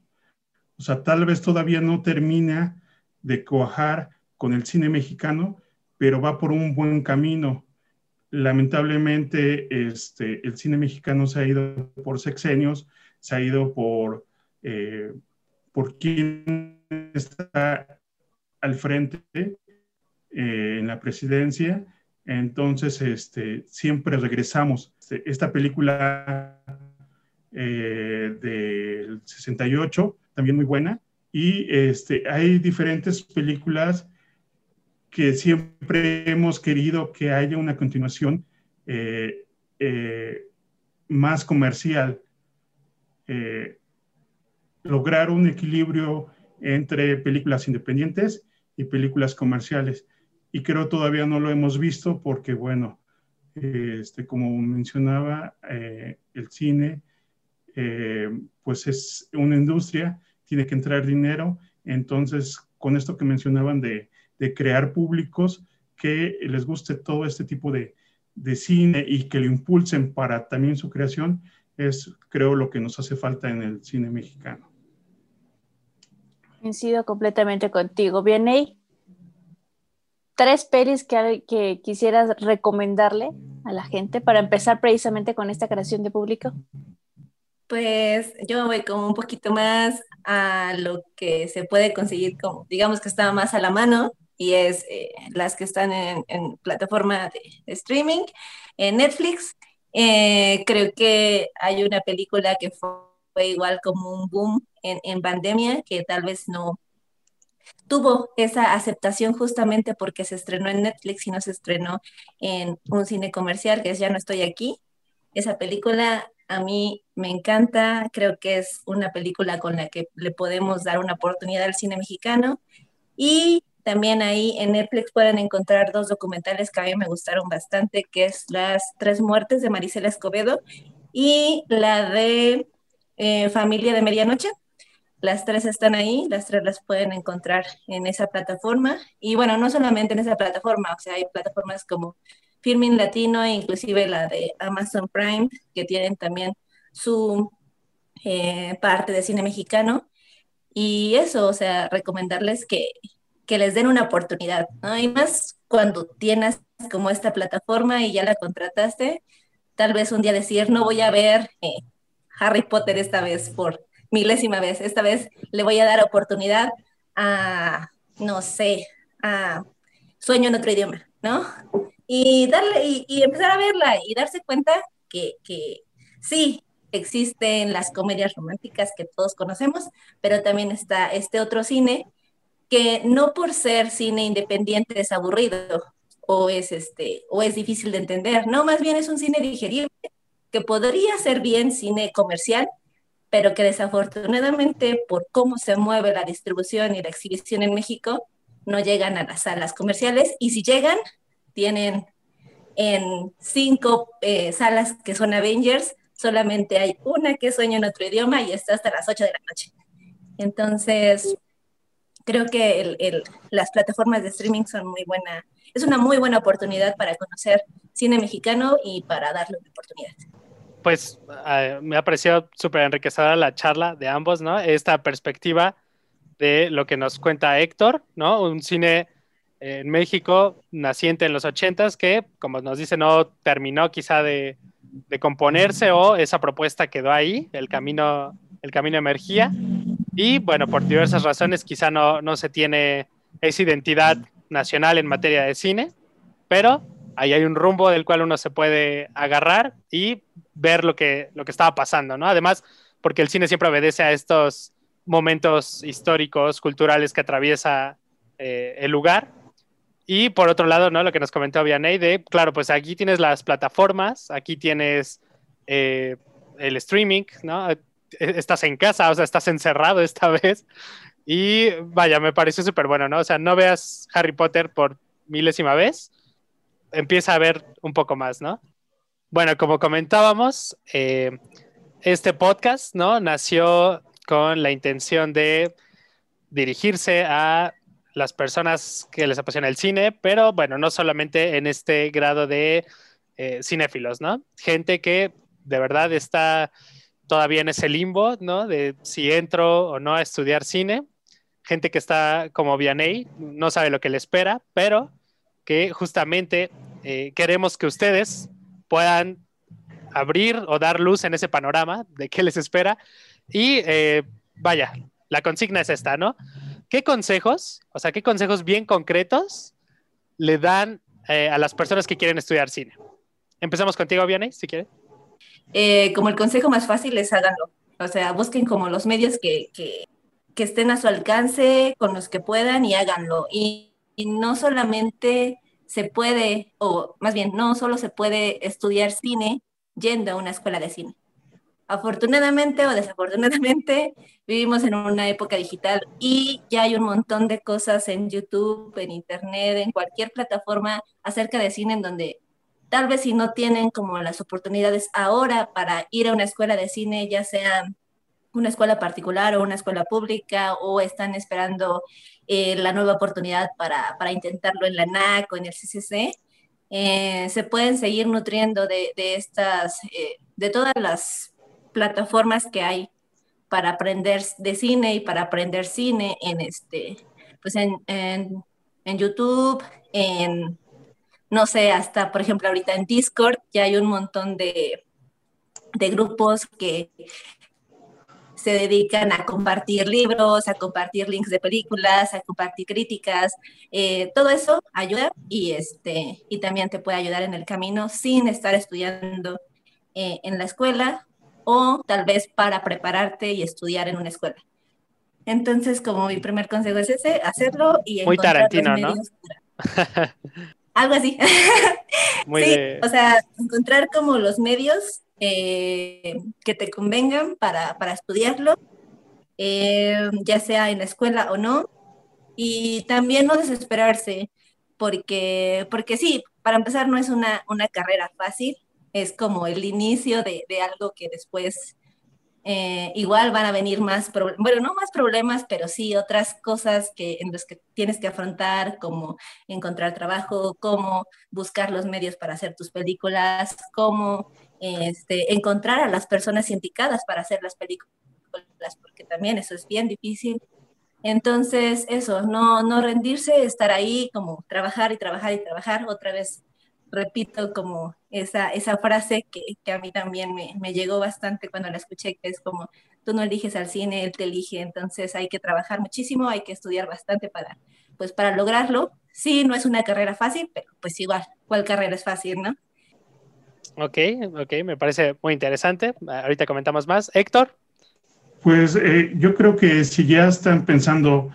O sea, tal vez todavía no termina de cuajar con el cine mexicano, pero va por un buen camino lamentablemente este, el cine mexicano se ha ido por sexenios, se ha ido por, eh, por quién está al frente eh, en la presidencia. Entonces, este, siempre regresamos este, esta película eh, del 68, también muy buena. Y este, hay diferentes películas que siempre hemos querido que haya una continuación eh, eh, más comercial. lograr un equilibrio entre películas independientes y películas comerciales. Y creo todavía no lo hemos visto porque, bueno, este, como mencionaba, el cine eh, pues es una industria, tiene que entrar dinero. Entonces, con esto que mencionaban de, crear públicos que les guste todo este tipo de, cine y que lo impulsen para también su creación, es creo lo que nos hace falta en el cine mexicano. Coincido completamente contigo. Bien, tres pelis que, que quisieras recomendarle a la gente para empezar precisamente con esta creación de público. Pues yo voy como un poquito más a lo que se puede conseguir, como digamos que está más a la mano, y es eh, las que están en, plataforma de, streaming, en Netflix. Eh, creo que hay una película que fue, igual como un boom en, en pandemia, que tal vez no tuvo esa aceptación justamente porque se estrenó en Netflix y no se estrenó en un cine comercial, que es Ya no estoy aquí. Esa película a mí me encanta, creo que es una película con la que le podemos dar una oportunidad al cine mexicano. Y también ahí en Netflix pueden encontrar dos documentales que a mí me gustaron bastante, que es Las Tres Muertes de Marisela Escobedo y la de eh, Familia de Medianoche. Las tres están ahí, las tres las pueden encontrar en esa plataforma. Y bueno, no solamente en esa plataforma, o sea, hay plataformas como Filming Latino e inclusive la de Amazon Prime, que tienen también su eh, parte de cine mexicano. Y eso, o sea, recomendarles que, que les den una oportunidad, ¿no? Y más cuando tienes como esta plataforma y ya la contrataste, tal vez un día decir, no voy a ver eh, Harry Potter esta vez por milésima vez, esta vez le voy a dar oportunidad a, no sé, a Sueño en otro idioma, ¿no? y darle y, empezar a verla y darse cuenta que, que, sí existen las comedias románticas que todos conocemos, pero también está este otro cine que no por ser cine independiente es aburrido o es este o es difícil de entender, no, más bien es un cine digerible que podría ser bien cine comercial, pero que desafortunadamente por cómo se mueve la distribución y la exhibición en México no llegan a las salas comerciales y si llegan tienen en cinco eh, salas que son Avengers, solamente hay una que sueña en otro idioma y está hasta las 8 de la noche. Entonces, creo que las plataformas de streaming son muy buena, es una muy buena oportunidad para conocer cine mexicano y para darle una oportunidad. Pues ah, me ha parecido súper enriquecedora la charla de ambos, ¿no? Esta perspectiva de lo que nos cuenta Héctor, ¿no? Un cine en México, naciente en los 80 que, como nos dice, no terminó quizá de, componerse o esa propuesta quedó ahí, el camino, el camino emergía. Y bueno, por diversas razones quizá no, no se tiene esa identidad nacional en materia de cine, pero ahí hay un rumbo del cual uno se puede agarrar y ver lo que, lo que estaba pasando, ¿no? Además, porque el cine siempre obedece a estos momentos históricos, culturales que atraviesa eh, el lugar y por otro lado, ¿no? Lo que nos comentó Vianey de, claro, pues aquí tienes las plataformas, aquí tienes eh, el streaming, ¿no? E, estás en casa, o sea, estás encerrado esta vez. Y vaya, me pareció súper bueno, ¿no? O sea, no veas Harry Potter por milésima vez, empieza a ver un poco más, ¿no? Bueno, como comentábamos, eh, este podcast, ¿no? Nació con la intención de dirigirse a las personas que les apasiona el cine, pero bueno, no solamente en este grado de eh, cinéfilos, ¿no? Gente que de verdad está todavía en ese limbo, ¿no? De si entro o no a estudiar cine. Gente que está como Vianney, no sabe lo que le espera, pero que justamente eh, queremos que ustedes puedan abrir o dar luz en ese panorama de qué les espera. Y eh, vaya, la consigna es esta, ¿no? ¿qué consejos, o sea, qué consejos bien concretos le dan eh, a las personas que quieren estudiar cine? Empezamos contigo, Vianney, si quieres. Eh, como el consejo más fácil es háganlo. O sea, busquen como los medios que, que, estén a su alcance, con los que puedan y háganlo. Y, y no solamente se puede, o más bien, no solo se puede estudiar cine yendo a una escuela de cine. Afortunadamente o desafortunadamente vivimos en una época digital y ya hay un montón de cosas en YouTube, en Internet, en cualquier plataforma acerca de cine en donde tal vez si no tienen como las oportunidades ahora para ir a una escuela de cine, ya sea una escuela particular o una escuela pública o están esperando eh, la nueva oportunidad para, para, intentarlo en la NAC o en el CCC, eh, se pueden seguir nutriendo de, de estas, eh, de todas las plataformas que hay para aprender de cine y para aprender cine en este, pues en, en, en YouTube, en no sé, hasta por ejemplo ahorita en Discord ya hay un montón de, de grupos que se dedican a compartir libros, a compartir links de películas, a compartir críticas. Eh, todo eso ayuda y, este, y también te puede ayudar en el camino sin estar estudiando eh, en la escuela o tal vez para prepararte y estudiar en una escuela. Entonces, como mi primer consejo es ese, hacerlo y Muy Tarantino, ¿no? Algo así. sí, o sea, encontrar como los medios eh, que te convengan para, para estudiarlo, eh, ya sea en la escuela o no. Y también no desesperarse, porque, porque sí, para empezar no es una, una carrera fácil, es como el inicio de, de algo que después eh, igual van a venir más, bueno, no más problemas, pero sí otras cosas que, en las que tienes que afrontar, como encontrar trabajo, cómo buscar los medios para hacer tus películas, cómo este, encontrar a las personas indicadas para hacer las películas, porque también eso es bien difícil. Entonces, eso, no, no rendirse, estar ahí, como trabajar y trabajar y trabajar, otra vez repito como esa, esa frase que, que a mí también me, me, llegó bastante cuando la escuché, que es como, tú no eliges al cine, él te elige, entonces hay que trabajar muchísimo, hay que estudiar bastante para, pues, para lograrlo. Sí, no es una carrera fácil, pero pues igual, ¿cuál carrera es fácil, no? Ok, ok, me parece muy interesante. Ahorita comentamos más. Héctor. Pues eh, yo creo que si ya están pensando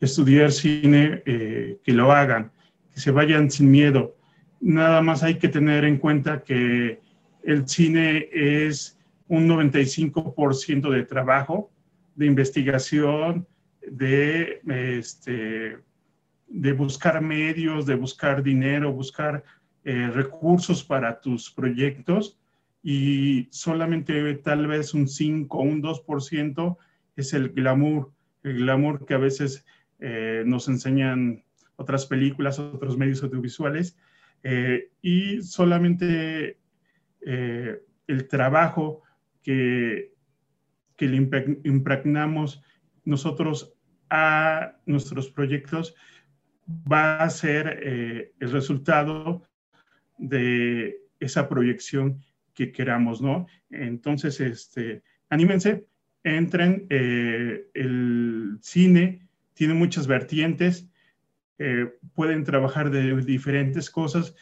estudiar cine, eh, que lo hagan, que se vayan sin miedo nada más hay que tener en cuenta que el cine es un 95% de trabajo, de investigación, de, este, de buscar medios, de buscar dinero, buscar eh, recursos para tus proyectos. Y solamente tal vez un 5 o un 2% es el glamour, el glamour que a veces eh, nos enseñan otras películas, otros medios audiovisuales, eh, y solamente eh, el trabajo que, que le impregnamos nosotros a nuestros proyectos va a ser eh, el resultado de esa proyección que queramos, ¿no? Entonces, este, anímense, entren, el cine tiene muchas vertientes, eh, pueden trabajar de diferentes cosas,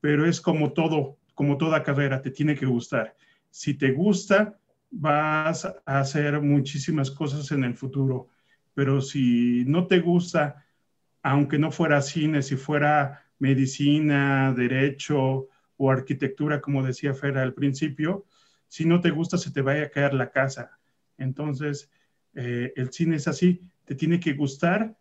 pero es como todo, como toda carrera, te tiene que gustar. Si te gusta, vas a hacer muchísimas cosas en el futuro, pero si no te gusta, aunque no fuera cine, si fuera medicina, derecho o arquitectura, como decía Fer al principio, si no te gusta, se te vaya a caer la casa. Entonces, eh, el cine es así, te tiene que gustar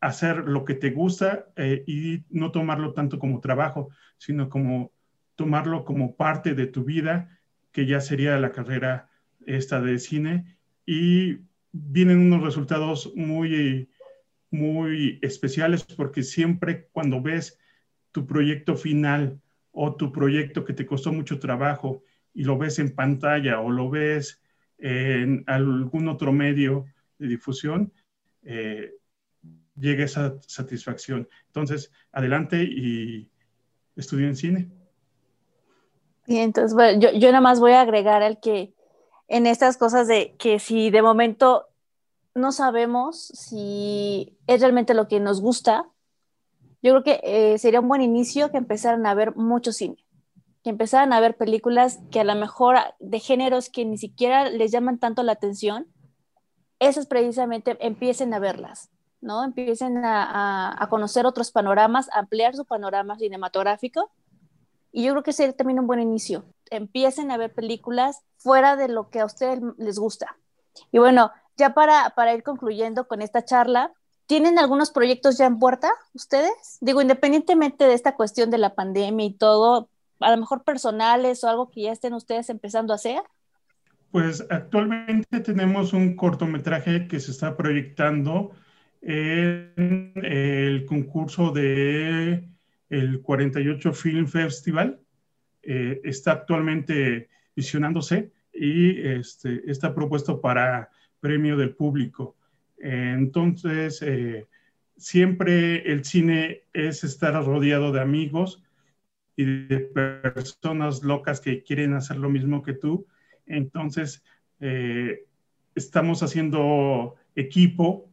hacer lo que te gusta eh, y no tomarlo tanto como trabajo, sino como tomarlo como parte de tu vida, que ya sería la carrera esta de cine. Y vienen unos resultados muy, muy especiales porque siempre cuando ves tu proyecto final o tu proyecto que te costó mucho trabajo y lo ves en pantalla o lo ves en algún otro medio de difusión, eh, llegue esa satisfacción. Entonces, adelante y en cine. Y entonces, bueno, yo, yo nada más voy a agregar el que en estas cosas de que si de momento no sabemos si es realmente lo que nos gusta, yo creo que eh, sería un buen inicio que empezaran a ver mucho cine. que empezaran a ver películas que a lo mejor de géneros que ni siquiera les llaman tanto la atención, esas precisamente empiecen a verlas, ¿no? Empiecen a, conocer otros panoramas, ampliar su panorama cinematográfico. Y yo creo que sería también un buen inicio. Empiecen a ver películas fuera de lo que a ustedes les gusta. Y bueno, ya para, para ir concluyendo con esta charla, ¿tienen algunos proyectos ya en puerta ustedes? Digo, independientemente de esta cuestión de la pandemia y todo, a lo mejor personales o algo que ya estén ustedes empezando a hacer? Pues actualmente tenemos un cortometraje que se está proyectando en el concurso de el 48 Film Festival. Eh, está actualmente visionándose y este, está propuesto para premio del público. entonces, eh, siempre el cine es estar rodeado de amigos y de personas locas que quieren hacer lo mismo que tú. Entonces, eh, estamos haciendo equipo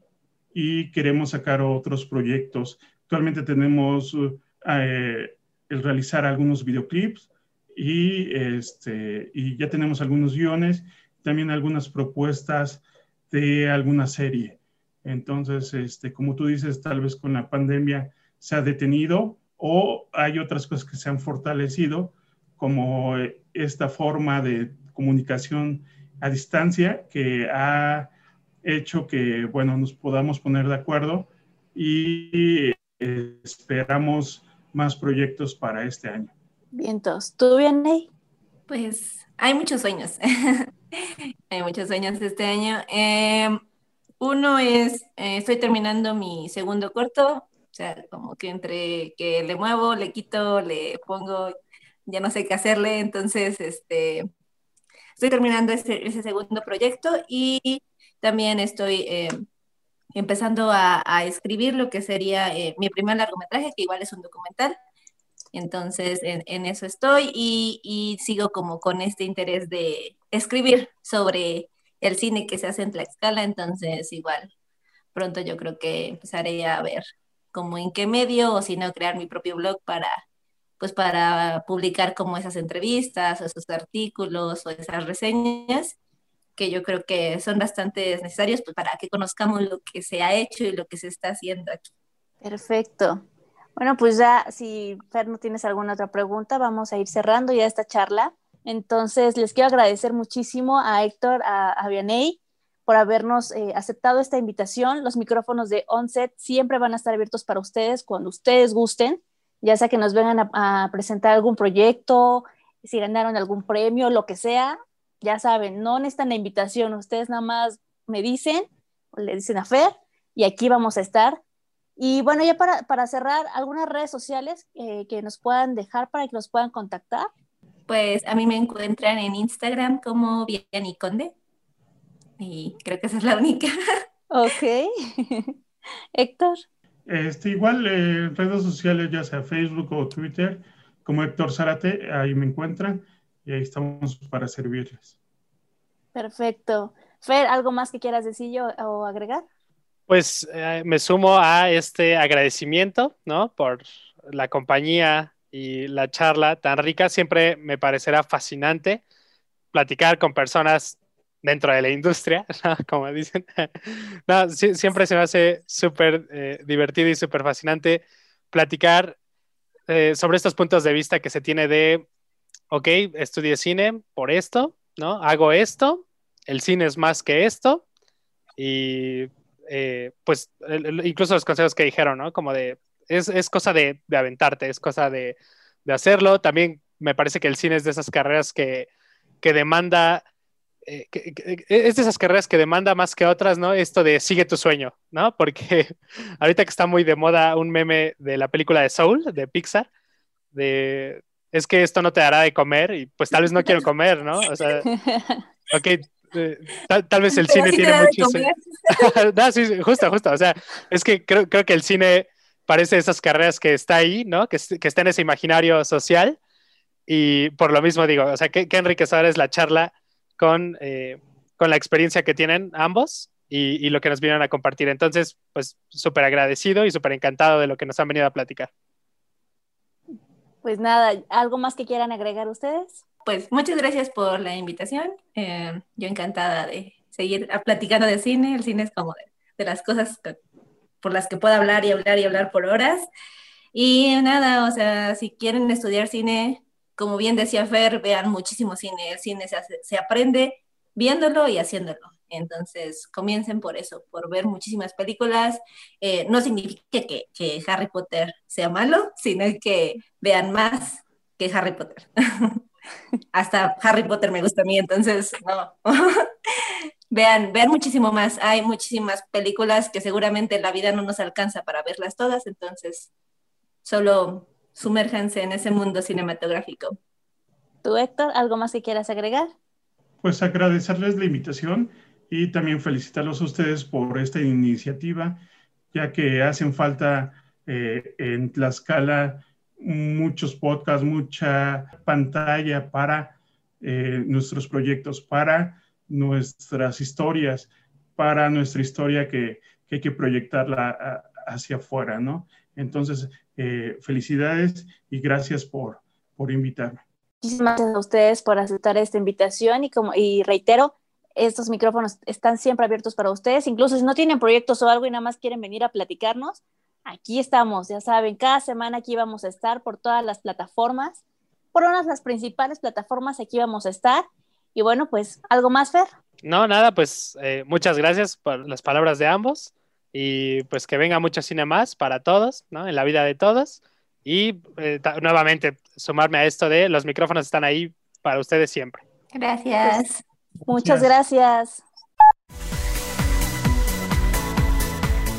y queremos sacar otros proyectos. Actualmente tenemos eh, el realizar algunos videoclips y, este, y ya tenemos algunos guiones, también algunas propuestas de alguna serie. Entonces, este, como tú dices, tal vez con la pandemia se ha detenido, o hay otras cosas que se han fortalecido, como esta forma de comunicación a distancia que ha hecho que, bueno, nos podamos poner de acuerdo y eh, esperamos más proyectos para este año. Vientos. ¿Tú bien, Ney? Pues hay muchos sueños. hay muchos sueños este año. Em, uno es, eh, estoy terminando mi segundo corto, o sea, como que entre que le muevo, le quito, le pongo, ya no sé qué hacerle, entonces, este, estoy terminando ese, segundo proyecto y también estoy eh, empezando a, escribir lo que sería eh, mi primer largometraje, que igual es un documental. Entonces, en, eso estoy y, y, sigo como con este interés de escribir sobre el cine que se hace en Tlaxcala, entonces igual pronto yo creo que empezaré a ver como en qué medio o si no crear mi propio blog para pues para publicar como esas entrevistas o esos artículos o esas reseñas que yo creo que son bastante necesarios pues, para que conozcamos lo que se ha hecho y lo que se está haciendo aquí. Perfecto. Bueno, pues ya si Fer no tienes alguna otra pregunta, vamos a ir cerrando ya esta charla. Entonces, les quiero agradecer muchísimo a Héctor, a, a Vianey, por habernos eh, aceptado esta invitación. Los micrófonos de Onset siempre van a estar abiertos para ustedes cuando ustedes gusten, ya sea que nos vengan a, presentar algún proyecto, si ganaron algún premio, lo que sea, ya saben, no necesitan la invitación, ustedes nada más me dicen, le dicen a Fer, y aquí vamos a estar. Y bueno, ya para, cerrar, algunas redes sociales eh, que nos puedan dejar para que nos puedan contactar. Pues a mí me encuentran en Instagram como Viani Conde y creo que esa es la única. Ok. Héctor. Este, igual en redes sociales, ya sea Facebook o Twitter, como Héctor Zárate, ahí me encuentran y ahí estamos para servirles. Perfecto. Fer, ¿algo más que quieras decir yo, o agregar? Pues eh, me sumo a este agradecimiento, ¿no? Por la compañía y la charla tan rica. Siempre me parecerá fascinante platicar con personas dentro de la industria, como dicen. no, siempre se me hace súper eh, divertido y súper fascinante platicar eh, sobre estos puntos de vista que se tiene de, ok, estudié cine por esto, ¿no? Hago esto, el cine es más que esto, y eh, pues incluso los consejos que dijeron, ¿no? Como de, es, es cosa de, de, aventarte, es cosa de, de, hacerlo. También me parece que el cine es de esas carreras que, que demanda eh, es de esas carreras que demanda más que otras, ¿no? Esto de sigue tu sueño, ¿no? Porque ahorita que está muy de moda un meme de la película de Soul, de Pixar, de es que esto no te dará de comer y pues tal vez no quiero comer, ¿no? O sea, ok, eh, tal, vez el cine tiene mucho... no, sí, justo, justo, o sea, es que creo, creo que el cine parece esas carreras que está ahí, ¿no? Que, que está en ese imaginario social y por lo mismo digo, o sea, qué, qué enriquecedor es la charla con, eh, con la experiencia que tienen ambos y, y, lo que nos vinieron a compartir. Entonces, pues súper agradecido y súper encantado de lo que nos han venido a platicar. Pues nada, ¿algo más que quieran agregar ustedes? Pues muchas gracias por la invitación. Eh, yo encantada de seguir platicando de cine. El cine es como de, las cosas por las que puedo hablar y hablar y hablar por horas. Y nada, o sea, si quieren estudiar cine, como bien decía Fer, vean muchísimo cine. El cine se, se aprende viéndolo y haciéndolo. Entonces, comiencen por eso, por ver muchísimas películas. Eh, no significa que, que, Harry Potter sea malo, sino que vean más que Harry Potter. Hasta Harry Potter me gusta a mí, entonces, no. vean, vean muchísimo más. Hay muchísimas películas que seguramente la vida no nos alcanza para verlas todas, entonces, solo sumérjanse en ese mundo cinematográfico. ¿Tú, Héctor, algo más que quieras agregar? Pues agradecerles la invitación y también felicitarlos a ustedes por esta iniciativa, ya que hacen falta eh, en Tlaxcala muchos podcasts, mucha pantalla para eh, nuestros proyectos, para nuestras historias, para nuestra historia que, hay que proyectarla hacia afuera, ¿no? Entonces, eh, felicidades y gracias por, por invitarme. Muchísimas gracias a ustedes por aceptar esta invitación y, como, y reitero, estos micrófonos están siempre abiertos para ustedes, incluso si no tienen proyectos o algo y nada más quieren venir a platicarnos, aquí estamos, ya saben, cada semana aquí vamos a estar por todas las plataformas, por unas de las principales plataformas aquí vamos a estar. Y bueno, pues, ¿algo más, Fer? No, nada, pues eh, muchas gracias por las palabras de ambos y pues que venga mucho cine más para todos, ¿no? En la vida de todos. Y eh, nuevamente sumarme a esto de los micrófonos están ahí para ustedes siempre. Gracias. Muchas gracias.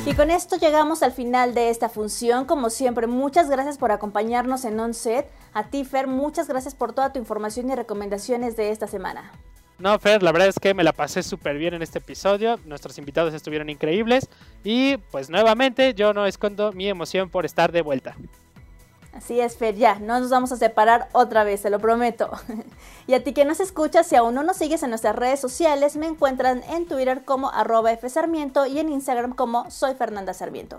Y con esto llegamos al final de esta función. Como siempre, muchas gracias por acompañarnos en OnSet. A ti, Fer, muchas gracias por toda tu información y recomendaciones de esta semana. No, Fer, la verdad es que me la pasé súper bien en este episodio. Nuestros invitados estuvieron increíbles. Y pues nuevamente yo no escondo mi emoción por estar de vuelta. Así es, Fer, ya, no nos vamos a separar otra vez, te lo prometo. y a ti que nos escuchas, si aún no nos sigues en nuestras redes sociales, me encuentran en Twitter como arroba fsarmiento y en Instagram como soy Fernanda Sarmiento.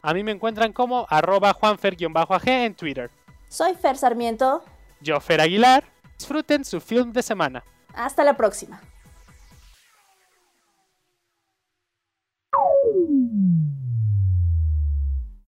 A mí me encuentran como arroba juanfer-ag en Twitter. Soy Fer Sarmiento. Yo, Fer Aguilar. Disfruten su film de semana. Hasta la próxima.